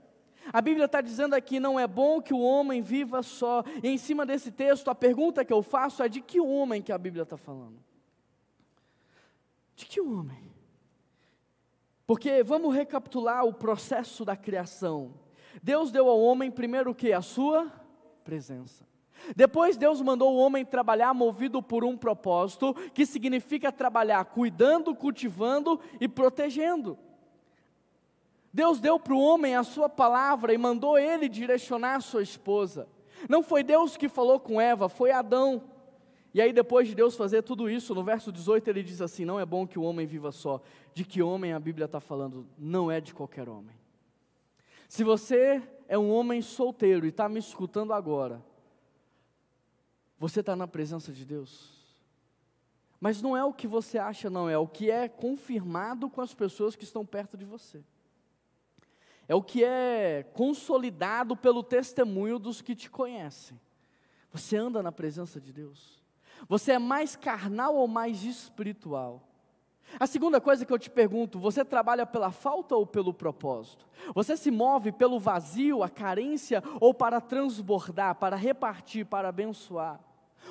A Bíblia está dizendo aqui: não é bom que o homem viva só. E em cima desse texto, a pergunta que eu faço é: de que homem que a Bíblia está falando? De que homem? Porque vamos recapitular o processo da criação. Deus deu ao homem primeiro o que? A sua presença. Depois Deus mandou o homem trabalhar movido por um propósito, que significa trabalhar cuidando, cultivando e protegendo. Deus deu para o homem a sua palavra e mandou ele direcionar sua esposa. Não foi Deus que falou com Eva, foi Adão. E aí, depois de Deus fazer tudo isso, no verso 18 ele diz assim: Não é bom que o homem viva só. De que homem a Bíblia está falando? Não é de qualquer homem. Se você é um homem solteiro e está me escutando agora, você está na presença de Deus? Mas não é o que você acha, não, é o que é confirmado com as pessoas que estão perto de você. É o que é consolidado pelo testemunho dos que te conhecem. Você anda na presença de Deus? Você é mais carnal ou mais espiritual? A segunda coisa que eu te pergunto: você trabalha pela falta ou pelo propósito? Você se move pelo vazio, a carência ou para transbordar, para repartir, para abençoar?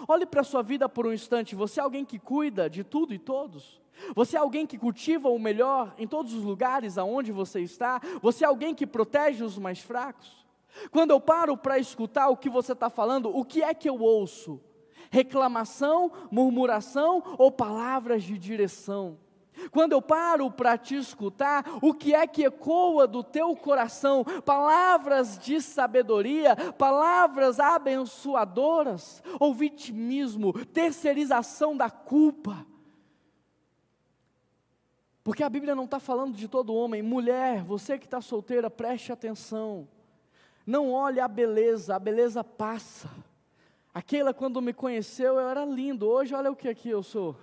Olhe para a sua vida por um instante. Você é alguém que cuida de tudo e todos? Você é alguém que cultiva o melhor em todos os lugares aonde você está? Você é alguém que protege os mais fracos? Quando eu paro para escutar o que você está falando, o que é que eu ouço? Reclamação, murmuração ou palavras de direção? Quando eu paro para te escutar, o que é que ecoa do teu coração? Palavras de sabedoria, palavras abençoadoras, ou vitimismo, terceirização da culpa? Porque a Bíblia não está falando de todo homem. Mulher, você que está solteira, preste atenção. Não olhe a beleza, a beleza passa. Aquela, quando me conheceu, eu era lindo. Hoje, olha o que aqui eu sou.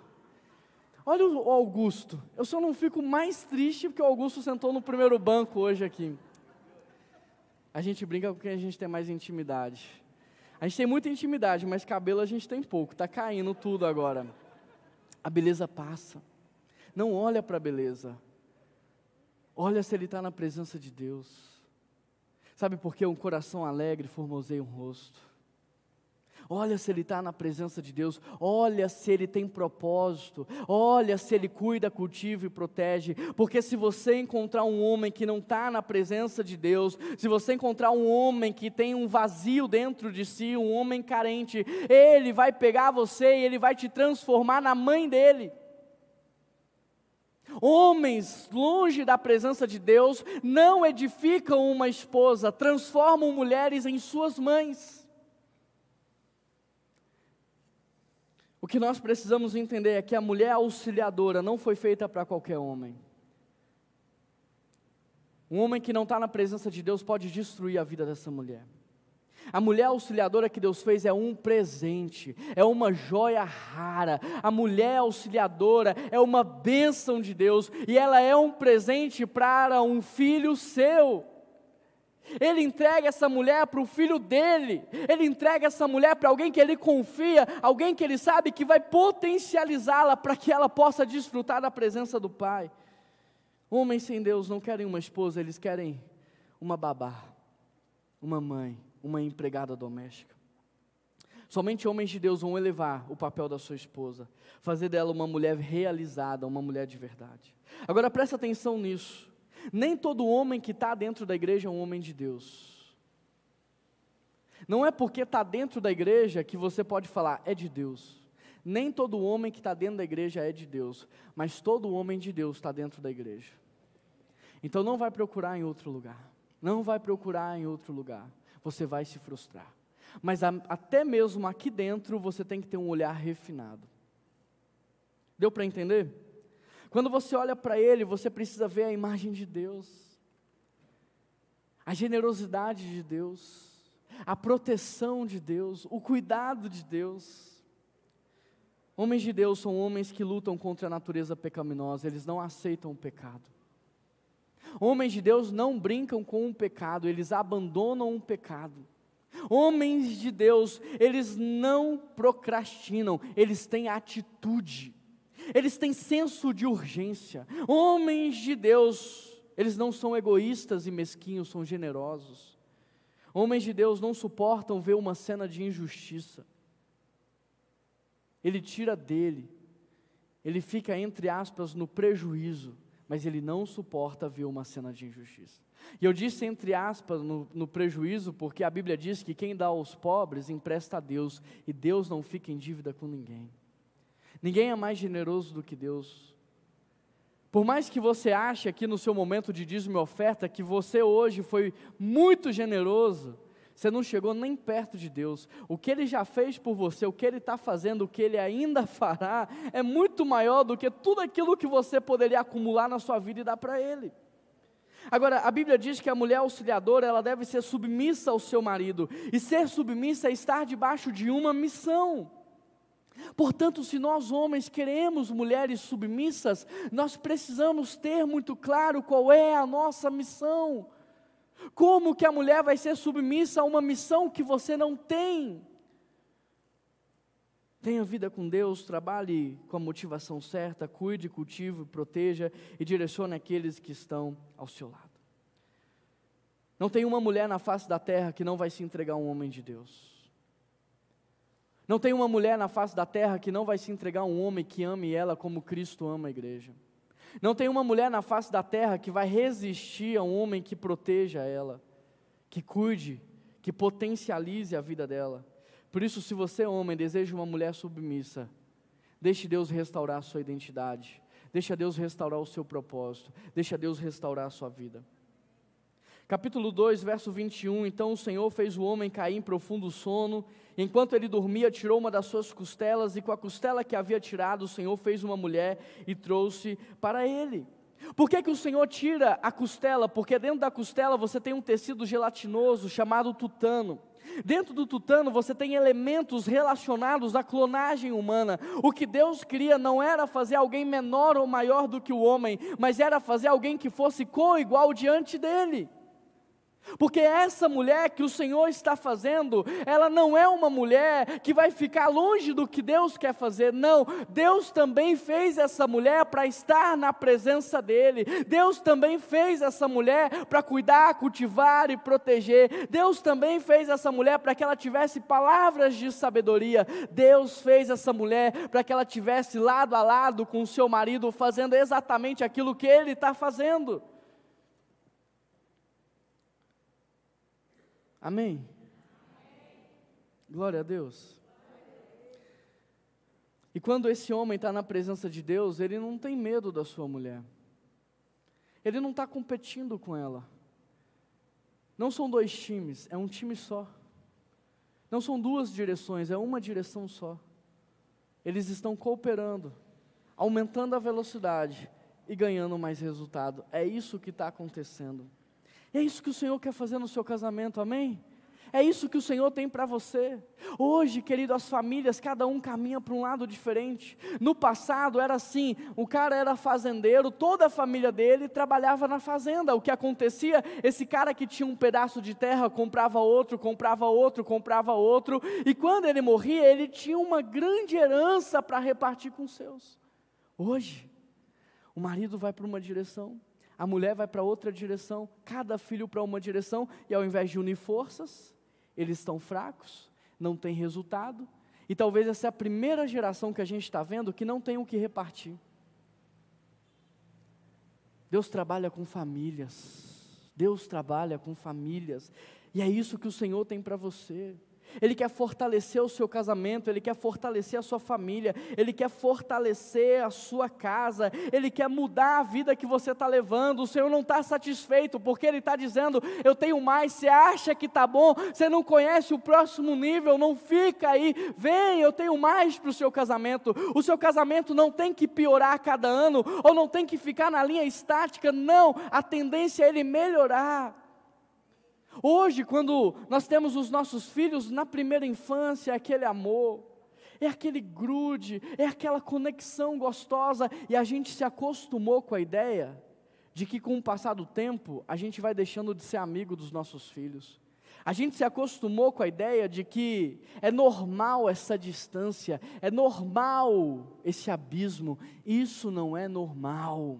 Olha o Augusto. Eu só não fico mais triste porque o Augusto sentou no primeiro banco hoje aqui. A gente brinca com quem a gente tem mais intimidade. A gente tem muita intimidade, mas cabelo a gente tem pouco. Está caindo tudo agora. A beleza passa. Não olha para a beleza. Olha se ele está na presença de Deus. Sabe por que um coração alegre formoseia um rosto? Olha se ele está na presença de Deus, olha se ele tem propósito, olha se ele cuida, cultiva e protege, porque se você encontrar um homem que não está na presença de Deus, se você encontrar um homem que tem um vazio dentro de si, um homem carente, ele vai pegar você e ele vai te transformar na mãe dele. Homens longe da presença de Deus não edificam uma esposa, transformam mulheres em suas mães. O que nós precisamos entender é que a mulher auxiliadora não foi feita para qualquer homem. Um homem que não está na presença de Deus pode destruir a vida dessa mulher. A mulher auxiliadora que Deus fez é um presente, é uma joia rara. A mulher auxiliadora é uma bênção de Deus e ela é um presente para um filho seu. Ele entrega essa mulher para o filho dele, ele entrega essa mulher para alguém que ele confia, alguém que ele sabe que vai potencializá-la para que ela possa desfrutar da presença do Pai. Homens sem Deus não querem uma esposa, eles querem uma babá, uma mãe, uma empregada doméstica. Somente homens de Deus vão elevar o papel da sua esposa, fazer dela uma mulher realizada, uma mulher de verdade. Agora presta atenção nisso. Nem todo homem que está dentro da igreja é um homem de Deus. Não é porque está dentro da igreja que você pode falar, é de Deus. Nem todo homem que está dentro da igreja é de Deus, mas todo homem de Deus está dentro da igreja. Então não vai procurar em outro lugar. Não vai procurar em outro lugar. Você vai se frustrar. Mas a, até mesmo aqui dentro você tem que ter um olhar refinado. Deu para entender? Quando você olha para ele, você precisa ver a imagem de Deus, a generosidade de Deus, a proteção de Deus, o cuidado de Deus. Homens de Deus são homens que lutam contra a natureza pecaminosa, eles não aceitam o pecado. Homens de Deus não brincam com o pecado, eles abandonam o pecado. Homens de Deus, eles não procrastinam, eles têm atitude eles têm senso de urgência. Homens de Deus, eles não são egoístas e mesquinhos, são generosos. Homens de Deus não suportam ver uma cena de injustiça. Ele tira dele, ele fica, entre aspas, no prejuízo, mas ele não suporta ver uma cena de injustiça. E eu disse entre aspas no, no, prejuízo, porque a Bíblia diz que quem dá aos pobres empresta a Deus, e Deus não fica em dívida com ninguém. Ninguém é mais generoso do que Deus. Por mais que você ache aqui no seu momento de dízimo e oferta que você hoje foi muito generoso, você não chegou nem perto de Deus. O que Ele já fez por você, o que Ele está fazendo, o que Ele ainda fará, é muito maior do que tudo aquilo que você poderia acumular na sua vida e dar para Ele. Agora, a Bíblia diz que a mulher auxiliadora, ela deve ser submissa ao seu marido, e ser submissa é estar debaixo de uma missão. Portanto, se nós homens queremos mulheres submissas, nós precisamos ter muito claro qual é a nossa missão. Como que a mulher vai ser submissa a uma missão que você não tem? Tenha vida com Deus, trabalhe com a motivação certa, cuide, cultive, proteja e direcione aqueles que estão ao seu lado. Não tem uma mulher na face da terra que não vai se entregar a um homem de Deus. Não tem uma mulher na face da terra que não vai se entregar a um homem que ame ela como Cristo ama a igreja. Não tem uma mulher na face da terra que vai resistir a um homem que proteja ela, que cuide, que potencialize a vida dela. Por isso, se você, homem, deseja uma mulher submissa, deixe Deus restaurar a sua identidade, deixe Deus restaurar o seu propósito, deixe Deus restaurar a sua vida. Capítulo 2, verso 21. Então o Senhor fez o homem cair em profundo sono. Enquanto ele dormia, tirou uma das suas costelas, e com a costela que havia tirado, o Senhor fez uma mulher e trouxe para ele. Por que, que o Senhor tira a costela? Porque dentro da costela você tem um tecido gelatinoso chamado tutano. Dentro do tutano você tem elementos relacionados à clonagem humana. O que Deus cria não era fazer alguém menor ou maior do que o homem, mas era fazer alguém que fosse co-igual diante dele. Porque essa mulher que o Senhor está fazendo, ela não é uma mulher que vai ficar longe do que Deus quer fazer, não. Deus também fez essa mulher para estar na presença dEle. Deus também fez essa mulher para cuidar, cultivar e proteger. Deus também fez essa mulher para que ela tivesse palavras de sabedoria. Deus fez essa mulher para que ela tivesse lado a lado com o seu marido, fazendo exatamente aquilo que ele está fazendo. Amém? Glória a Deus. E quando esse homem está na presença de Deus, ele não tem medo da sua mulher. Ele não está competindo com ela. Não são dois times, é um time só. Não são duas direções, é uma direção só. Eles estão cooperando, aumentando a velocidade e ganhando mais resultado. É isso que está acontecendo. É isso que o Senhor quer fazer no seu casamento, amém? É isso que o Senhor tem para você. Hoje, querido, as famílias, cada um caminha para um lado diferente. No passado era assim: o cara era fazendeiro, toda a família dele trabalhava na fazenda. O que acontecia? Esse cara que tinha um pedaço de terra comprava outro, comprava outro, comprava outro, e quando ele morria, ele tinha uma grande herança para repartir com os seus. Hoje, o marido vai para uma direção, a mulher vai para outra direção, cada filho para uma direção, e ao invés de unir forças, eles estão fracos, não tem resultado, e talvez essa é a primeira geração que a gente está vendo que não tem o que repartir. Deus trabalha com famílias, Deus trabalha com famílias, e é isso que o Senhor tem para você. Ele quer fortalecer o seu casamento, Ele quer fortalecer a sua família, Ele quer fortalecer a sua casa, Ele quer mudar a vida que você está levando. O Senhor não está satisfeito, porque Ele está dizendo: Eu tenho mais. Você acha que está bom, você não conhece o próximo nível, não fica aí, vem, eu tenho mais para o seu casamento. O seu casamento não tem que piorar a cada ano, ou não tem que ficar na linha estática, não, a tendência é ele melhorar. Hoje, quando nós temos os nossos filhos na primeira infância, é aquele amor, é aquele grude, é aquela conexão gostosa, e a gente se acostumou com a ideia de que com o passar do tempo, a gente vai deixando de ser amigo dos nossos filhos. A gente se acostumou com a ideia de que é normal essa distância, é normal esse abismo. Isso não é normal.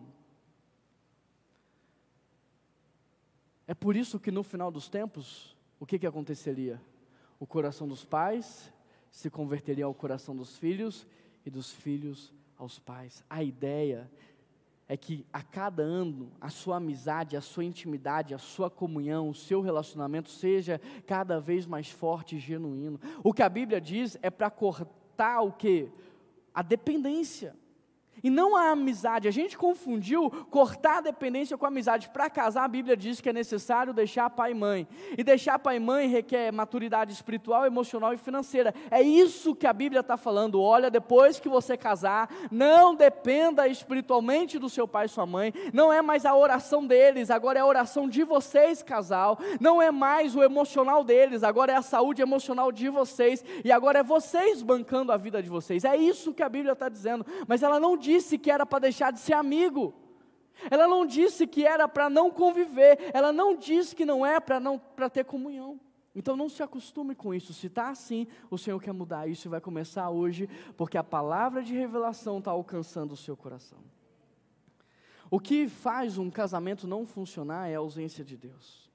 É por isso que no final dos tempos, o que, que aconteceria? O coração dos pais se converteria ao coração dos filhos e dos filhos aos pais. A ideia é que a cada ano a sua amizade, a sua intimidade, a sua comunhão, o seu relacionamento seja cada vez mais forte e genuíno. O que a Bíblia diz é para cortar o que? A dependência. E não a amizade. A gente confundiu cortar a dependência com a amizade. Para casar, a Bíblia diz que é necessário deixar pai e mãe. E deixar pai e mãe requer maturidade espiritual, emocional e financeira. É isso que a Bíblia está falando. Olha, depois que você casar, não dependa espiritualmente do seu pai e sua mãe. Não é mais a oração deles, agora é a oração de vocês, casal. Não é mais o emocional deles, agora é a saúde emocional de vocês. E agora é vocês bancando a vida de vocês. É isso que a Bíblia está dizendo. Mas ela não disse que era para deixar de ser amigo. Ela não disse que era para não conviver. Ela não disse que não é para não para ter comunhão. Então não se acostume com isso. Se está assim, o Senhor quer mudar isso e vai começar hoje, porque a palavra de revelação está alcançando o seu coração. O que faz um casamento não funcionar é a ausência de Deus.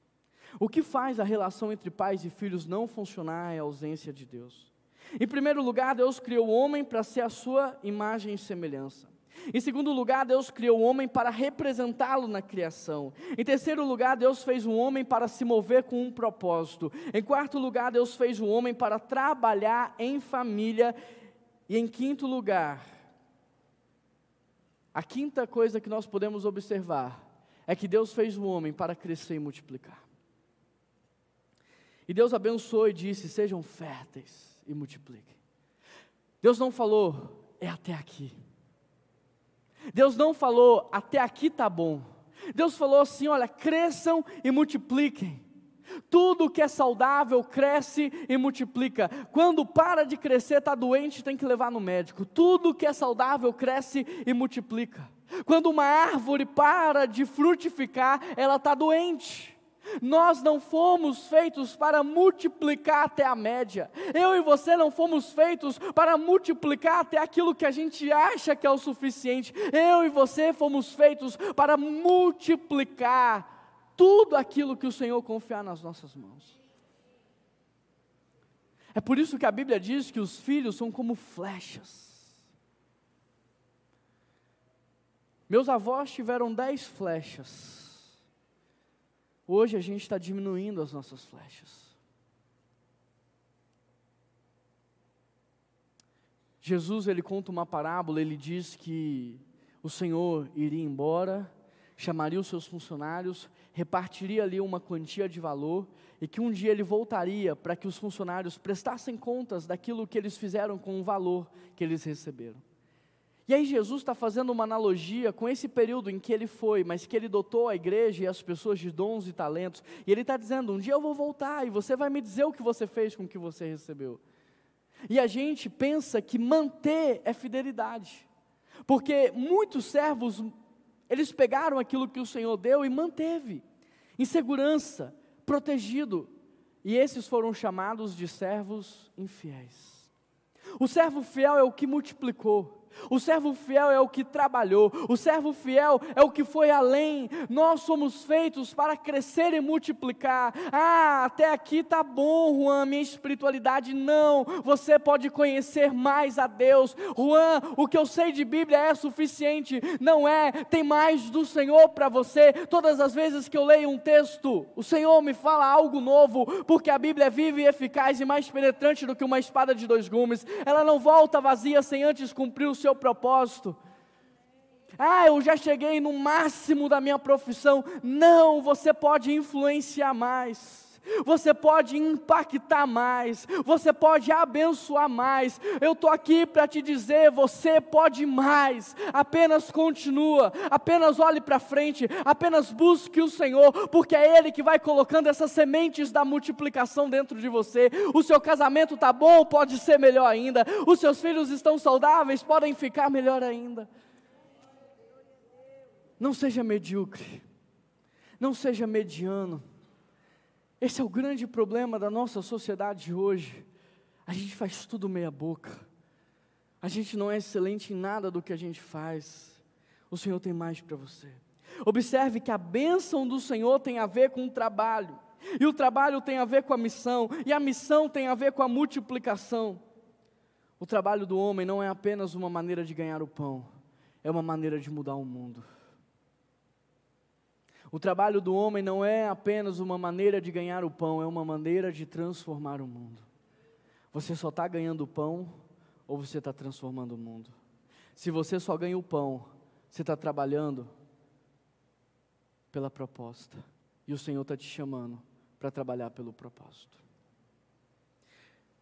O que faz a relação entre pais e filhos não funcionar é a ausência de Deus. Em primeiro lugar, Deus criou o homem para ser a sua imagem e semelhança. Em segundo lugar, Deus criou o homem para representá-lo na criação. Em terceiro lugar, Deus fez o homem para se mover com um propósito. Em quarto lugar, Deus fez o homem para trabalhar em família. E em quinto lugar, a quinta coisa que nós podemos observar é que Deus fez o homem para crescer e multiplicar. E Deus abençoou e disse: sejam férteis e multipliquem. Deus não falou, é até aqui. Deus não falou, até aqui está bom. Deus falou assim: olha, cresçam e multipliquem. Tudo que é saudável cresce e multiplica. Quando para de crescer, está doente, tem que levar no médico. Tudo que é saudável cresce e multiplica. Quando uma árvore para de frutificar, ela está doente. Nós não fomos feitos para multiplicar até a média. Eu e você não fomos feitos para multiplicar até aquilo que a gente acha que é o suficiente. Eu e você fomos feitos para multiplicar tudo aquilo que o Senhor confiar nas nossas mãos. É por isso que a Bíblia diz que os filhos são como flechas. Meus avós tiveram dez flechas. Hoje a gente está diminuindo as nossas flechas. Jesus ele conta uma parábola, ele diz que o Senhor iria embora, chamaria os seus funcionários, repartiria ali uma quantia de valor e que um dia ele voltaria para que os funcionários prestassem contas daquilo que eles fizeram com o valor que eles receberam. E aí Jesus está fazendo uma analogia com esse período em que ele foi, mas que ele dotou a igreja e as pessoas de dons e talentos. E ele está dizendo: um dia eu vou voltar e você vai me dizer o que você fez com o que você recebeu. E a gente pensa que manter é fidelidade, porque muitos servos eles pegaram aquilo que o Senhor deu e manteve em segurança, protegido. E esses foram chamados de servos infiéis. O servo fiel é o que multiplicou. O servo fiel é o que trabalhou, o servo fiel é o que foi além. Nós somos feitos para crescer e multiplicar. Ah, até aqui está bom, Juan, minha espiritualidade. Não, você pode conhecer mais a Deus. Juan, o que eu sei de Bíblia é suficiente. Não é, tem mais do Senhor para você. Todas as vezes que eu leio um texto, o Senhor me fala algo novo, porque a Bíblia é viva e eficaz e mais penetrante do que uma espada de dois gumes. Ela não volta vazia sem antes cumprir o seu propósito. Ah, eu já cheguei no máximo da minha profissão. Não, você pode influenciar mais você pode impactar mais, você pode abençoar mais. Eu estou aqui para te dizer: você pode mais. Apenas continua, apenas olhe para frente, apenas busque o Senhor, porque é Ele que vai colocando essas sementes da multiplicação dentro de você. O seu casamento está bom, pode ser melhor ainda. Os seus filhos estão saudáveis, podem ficar melhor ainda. Não seja medíocre, não seja mediano esse é o grande problema da nossa sociedade hoje. A gente faz tudo meia boca. A gente não é excelente em nada do que a gente faz. O Senhor tem mais para você. Observe que a bênção do Senhor tem a ver com o trabalho. E o trabalho tem a ver com a missão, e a missão tem a ver com a multiplicação. O trabalho do homem não é apenas uma maneira de ganhar o pão, é uma maneira de mudar o mundo. O trabalho do homem não é apenas uma maneira de ganhar o pão, é uma maneira de transformar o mundo. Você só está ganhando o pão ou você está transformando o mundo? Se você só ganha o pão, você está trabalhando pela proposta. E o Senhor está te chamando para trabalhar pelo propósito.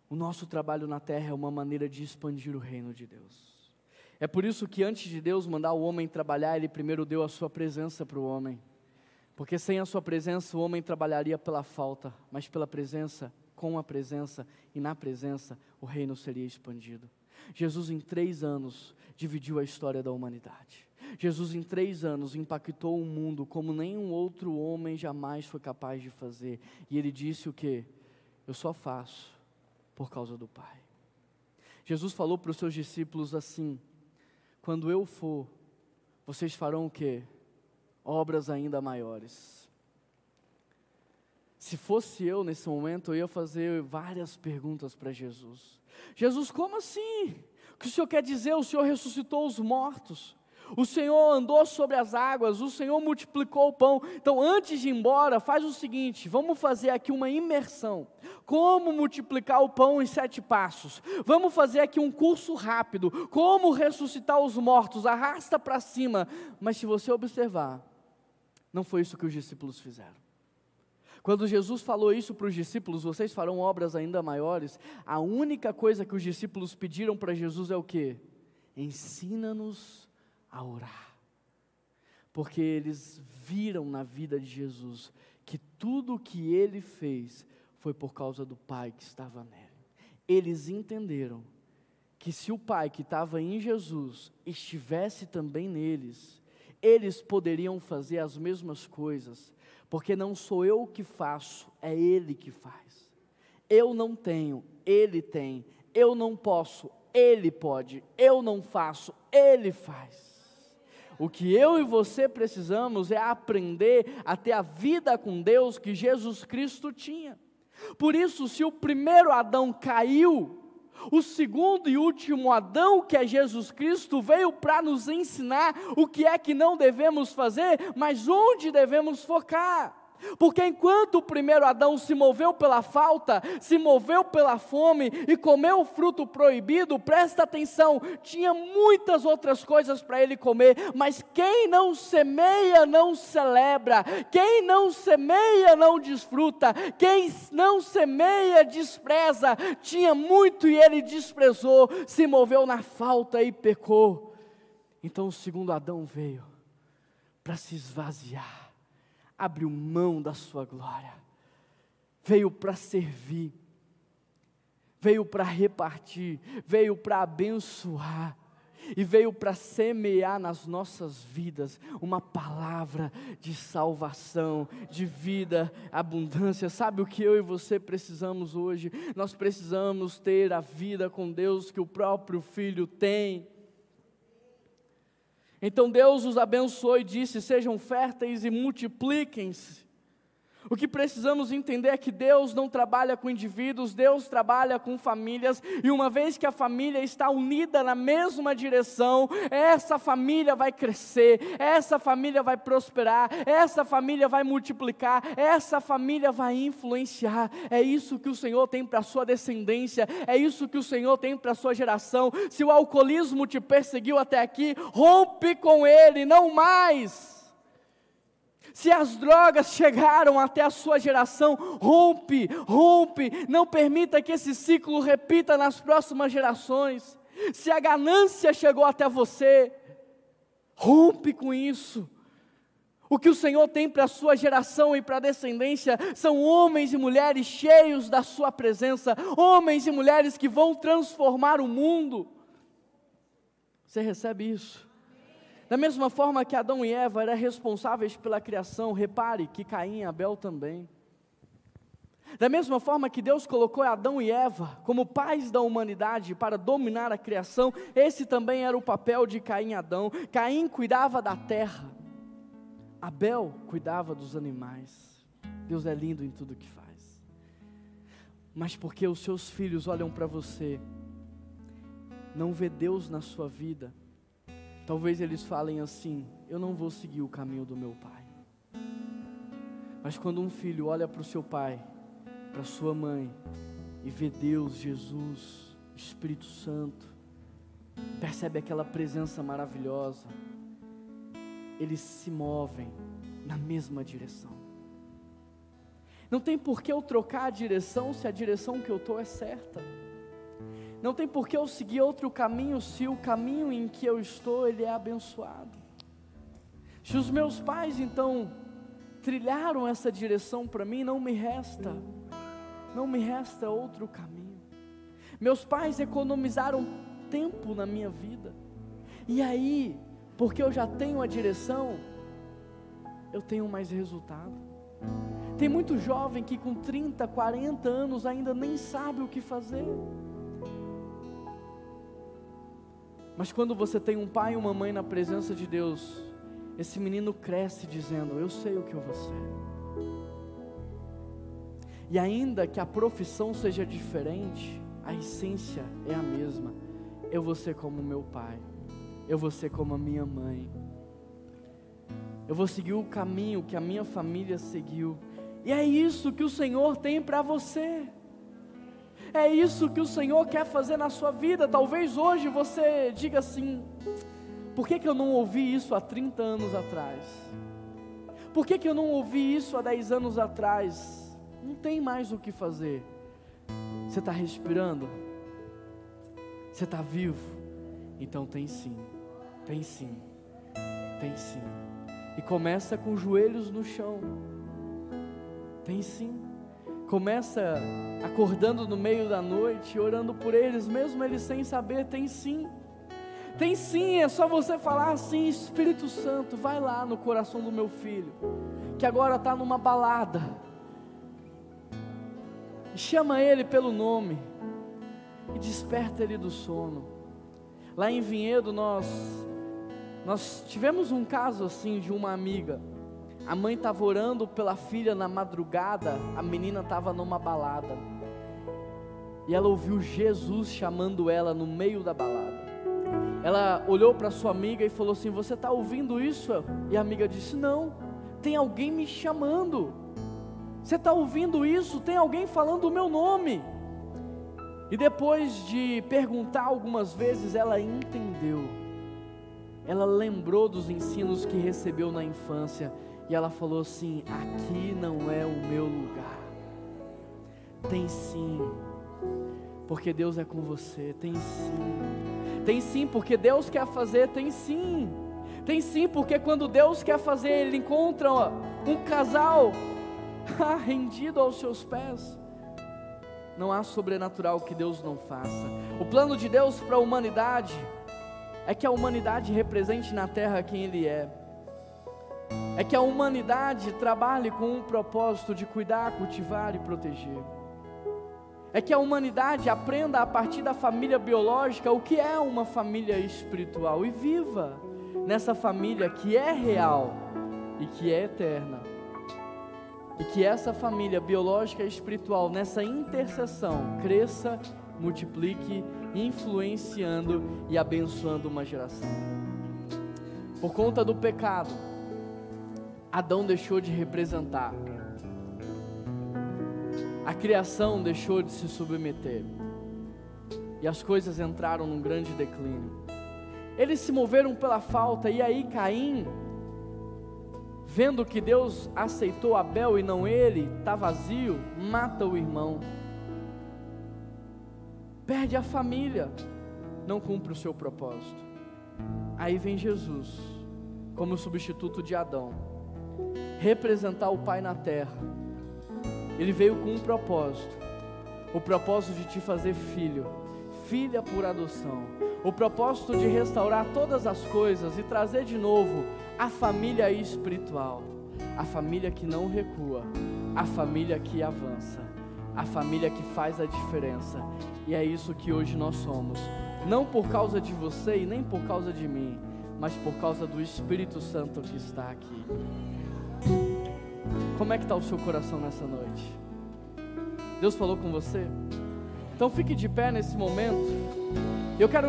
O nosso trabalho na terra é uma maneira de expandir o reino de Deus. É por isso que antes de Deus mandar o homem trabalhar, Ele primeiro deu a sua presença para o homem. Porque sem a sua presença o homem trabalharia pela falta, mas pela presença, com a presença e na presença, o reino seria expandido. Jesus, em três anos, dividiu a história da humanidade. Jesus, em três anos, impactou o mundo como nenhum outro homem jamais foi capaz de fazer. E ele disse o que? Eu só faço por causa do Pai. Jesus falou para os seus discípulos assim: quando eu for, vocês farão o que? Obras ainda maiores. Se fosse eu nesse momento, eu ia fazer várias perguntas para Jesus. Jesus, como assim? O que o Senhor quer dizer? O Senhor ressuscitou os mortos. O Senhor andou sobre as águas, o Senhor multiplicou o pão. Então, antes de ir embora, faz o seguinte: vamos fazer aqui uma imersão. Como multiplicar o pão em sete passos? Vamos fazer aqui um curso rápido. Como ressuscitar os mortos? Arrasta para cima. Mas se você observar, não foi isso que os discípulos fizeram. Quando Jesus falou isso para os discípulos, vocês farão obras ainda maiores. A única coisa que os discípulos pediram para Jesus é o que? Ensina-nos a orar. Porque eles viram na vida de Jesus que tudo o que ele fez foi por causa do Pai que estava nele. Eles entenderam que se o Pai que estava em Jesus estivesse também neles, eles poderiam fazer as mesmas coisas, porque não sou eu que faço, é Ele que faz. Eu não tenho, Ele tem. Eu não posso, Ele pode. Eu não faço, Ele faz. O que eu e você precisamos é aprender a ter a vida com Deus que Jesus Cristo tinha. Por isso, se o primeiro Adão caiu, o segundo e último Adão, que é Jesus Cristo, veio para nos ensinar o que é que não devemos fazer, mas onde devemos focar. Porque enquanto o primeiro Adão se moveu pela falta, se moveu pela fome e comeu o fruto proibido, presta atenção, tinha muitas outras coisas para ele comer, mas quem não semeia não celebra, quem não semeia não desfruta, quem não semeia despreza. Tinha muito e ele desprezou, se moveu na falta e pecou. Então o segundo Adão veio para se esvaziar abriu mão da sua glória, veio para servir, veio para repartir, veio para abençoar e veio para semear nas nossas vidas uma palavra de salvação, de vida, abundância. Sabe o que eu e você precisamos hoje? Nós precisamos ter a vida com Deus que o próprio Filho tem. Então Deus os abençoou e disse: Sejam férteis e multipliquem-se. O que precisamos entender é que Deus não trabalha com indivíduos, Deus trabalha com famílias, e uma vez que a família está unida na mesma direção, essa família vai crescer, essa família vai prosperar, essa família vai multiplicar, essa família vai influenciar. É isso que o Senhor tem para a sua descendência, é isso que o Senhor tem para a sua geração. Se o alcoolismo te perseguiu até aqui, rompe com ele, não mais. Se as drogas chegaram até a sua geração, rompe, rompe, não permita que esse ciclo repita nas próximas gerações. Se a ganância chegou até você, rompe com isso. O que o Senhor tem para a sua geração e para a descendência são homens e mulheres cheios da sua presença, homens e mulheres que vão transformar o mundo. Você recebe isso? Da mesma forma que Adão e Eva eram responsáveis pela criação, repare que Caim e Abel também. Da mesma forma que Deus colocou Adão e Eva como pais da humanidade para dominar a criação, esse também era o papel de Caim e Adão. Caim cuidava da terra, Abel cuidava dos animais. Deus é lindo em tudo que faz. Mas porque os seus filhos olham para você, não vê Deus na sua vida, Talvez eles falem assim: eu não vou seguir o caminho do meu pai. Mas quando um filho olha para o seu pai, para sua mãe, e vê Deus, Jesus, Espírito Santo, percebe aquela presença maravilhosa, eles se movem na mesma direção. Não tem por que eu trocar a direção se a direção que eu estou é certa. Não tem por que eu seguir outro caminho se o caminho em que eu estou ele é abençoado. Se os meus pais então trilharam essa direção para mim, não me resta, não me resta outro caminho. Meus pais economizaram tempo na minha vida. E aí, porque eu já tenho a direção, eu tenho mais resultado. Tem muito jovem que com 30, 40 anos ainda nem sabe o que fazer. Mas quando você tem um pai e uma mãe na presença de Deus, esse menino cresce dizendo: Eu sei o que eu vou ser. E ainda que a profissão seja diferente, a essência é a mesma. Eu vou ser como meu pai, eu vou ser como a minha mãe, eu vou seguir o caminho que a minha família seguiu, e é isso que o Senhor tem para você. É isso que o Senhor quer fazer na sua vida. Talvez hoje você diga assim: por que, que eu não ouvi isso há 30 anos atrás? Por que, que eu não ouvi isso há 10 anos atrás? Não tem mais o que fazer. Você está respirando? Você está vivo? Então tem sim, tem sim, tem sim. E começa com os joelhos no chão. Tem sim. Começa acordando no meio da noite, orando por eles, mesmo eles sem saber, tem sim. Tem sim, é só você falar assim, Espírito Santo, vai lá no coração do meu filho, que agora está numa balada. Chama ele pelo nome e desperta ele do sono. Lá em Vinhedo nós nós tivemos um caso assim de uma amiga a mãe estava orando pela filha na madrugada, a menina estava numa balada. E ela ouviu Jesus chamando ela no meio da balada. Ela olhou para sua amiga e falou assim: Você está ouvindo isso? E a amiga disse: Não, tem alguém me chamando. Você está ouvindo isso? Tem alguém falando o meu nome. E depois de perguntar algumas vezes, ela entendeu. Ela lembrou dos ensinos que recebeu na infância e ela falou assim: Aqui não é o meu lugar. Tem sim, porque Deus é com você. Tem sim. Tem sim, porque Deus quer fazer. Tem sim. Tem sim, porque quando Deus quer fazer, Ele encontra um casal rendido aos seus pés. Não há sobrenatural que Deus não faça. O plano de Deus para a humanidade é que a humanidade represente na terra quem Ele é é que a humanidade trabalhe com um propósito de cuidar, cultivar e proteger. É que a humanidade aprenda a partir da família biológica o que é uma família espiritual e viva nessa família que é real e que é eterna. E que essa família biológica e espiritual, nessa intercessão, cresça, multiplique, influenciando e abençoando uma geração. Por conta do pecado, Adão deixou de representar. A criação deixou de se submeter. E as coisas entraram num grande declínio. Eles se moveram pela falta, e aí Caim, vendo que Deus aceitou Abel e não ele, está vazio, mata o irmão. Perde a família, não cumpre o seu propósito. Aí vem Jesus, como substituto de Adão representar o Pai na terra. Ele veio com um propósito: o propósito de te fazer filho, filha por adoção, o propósito de restaurar todas as coisas e trazer de novo a família espiritual, a família que não recua, a família que avança, a família que faz a diferença. E é isso que hoje nós somos. Não por causa de você e nem por causa de mim, mas por causa do Espírito Santo que está aqui. Como é que está o seu coração nessa noite? Deus falou com você? Então fique de pé nesse momento. Eu quero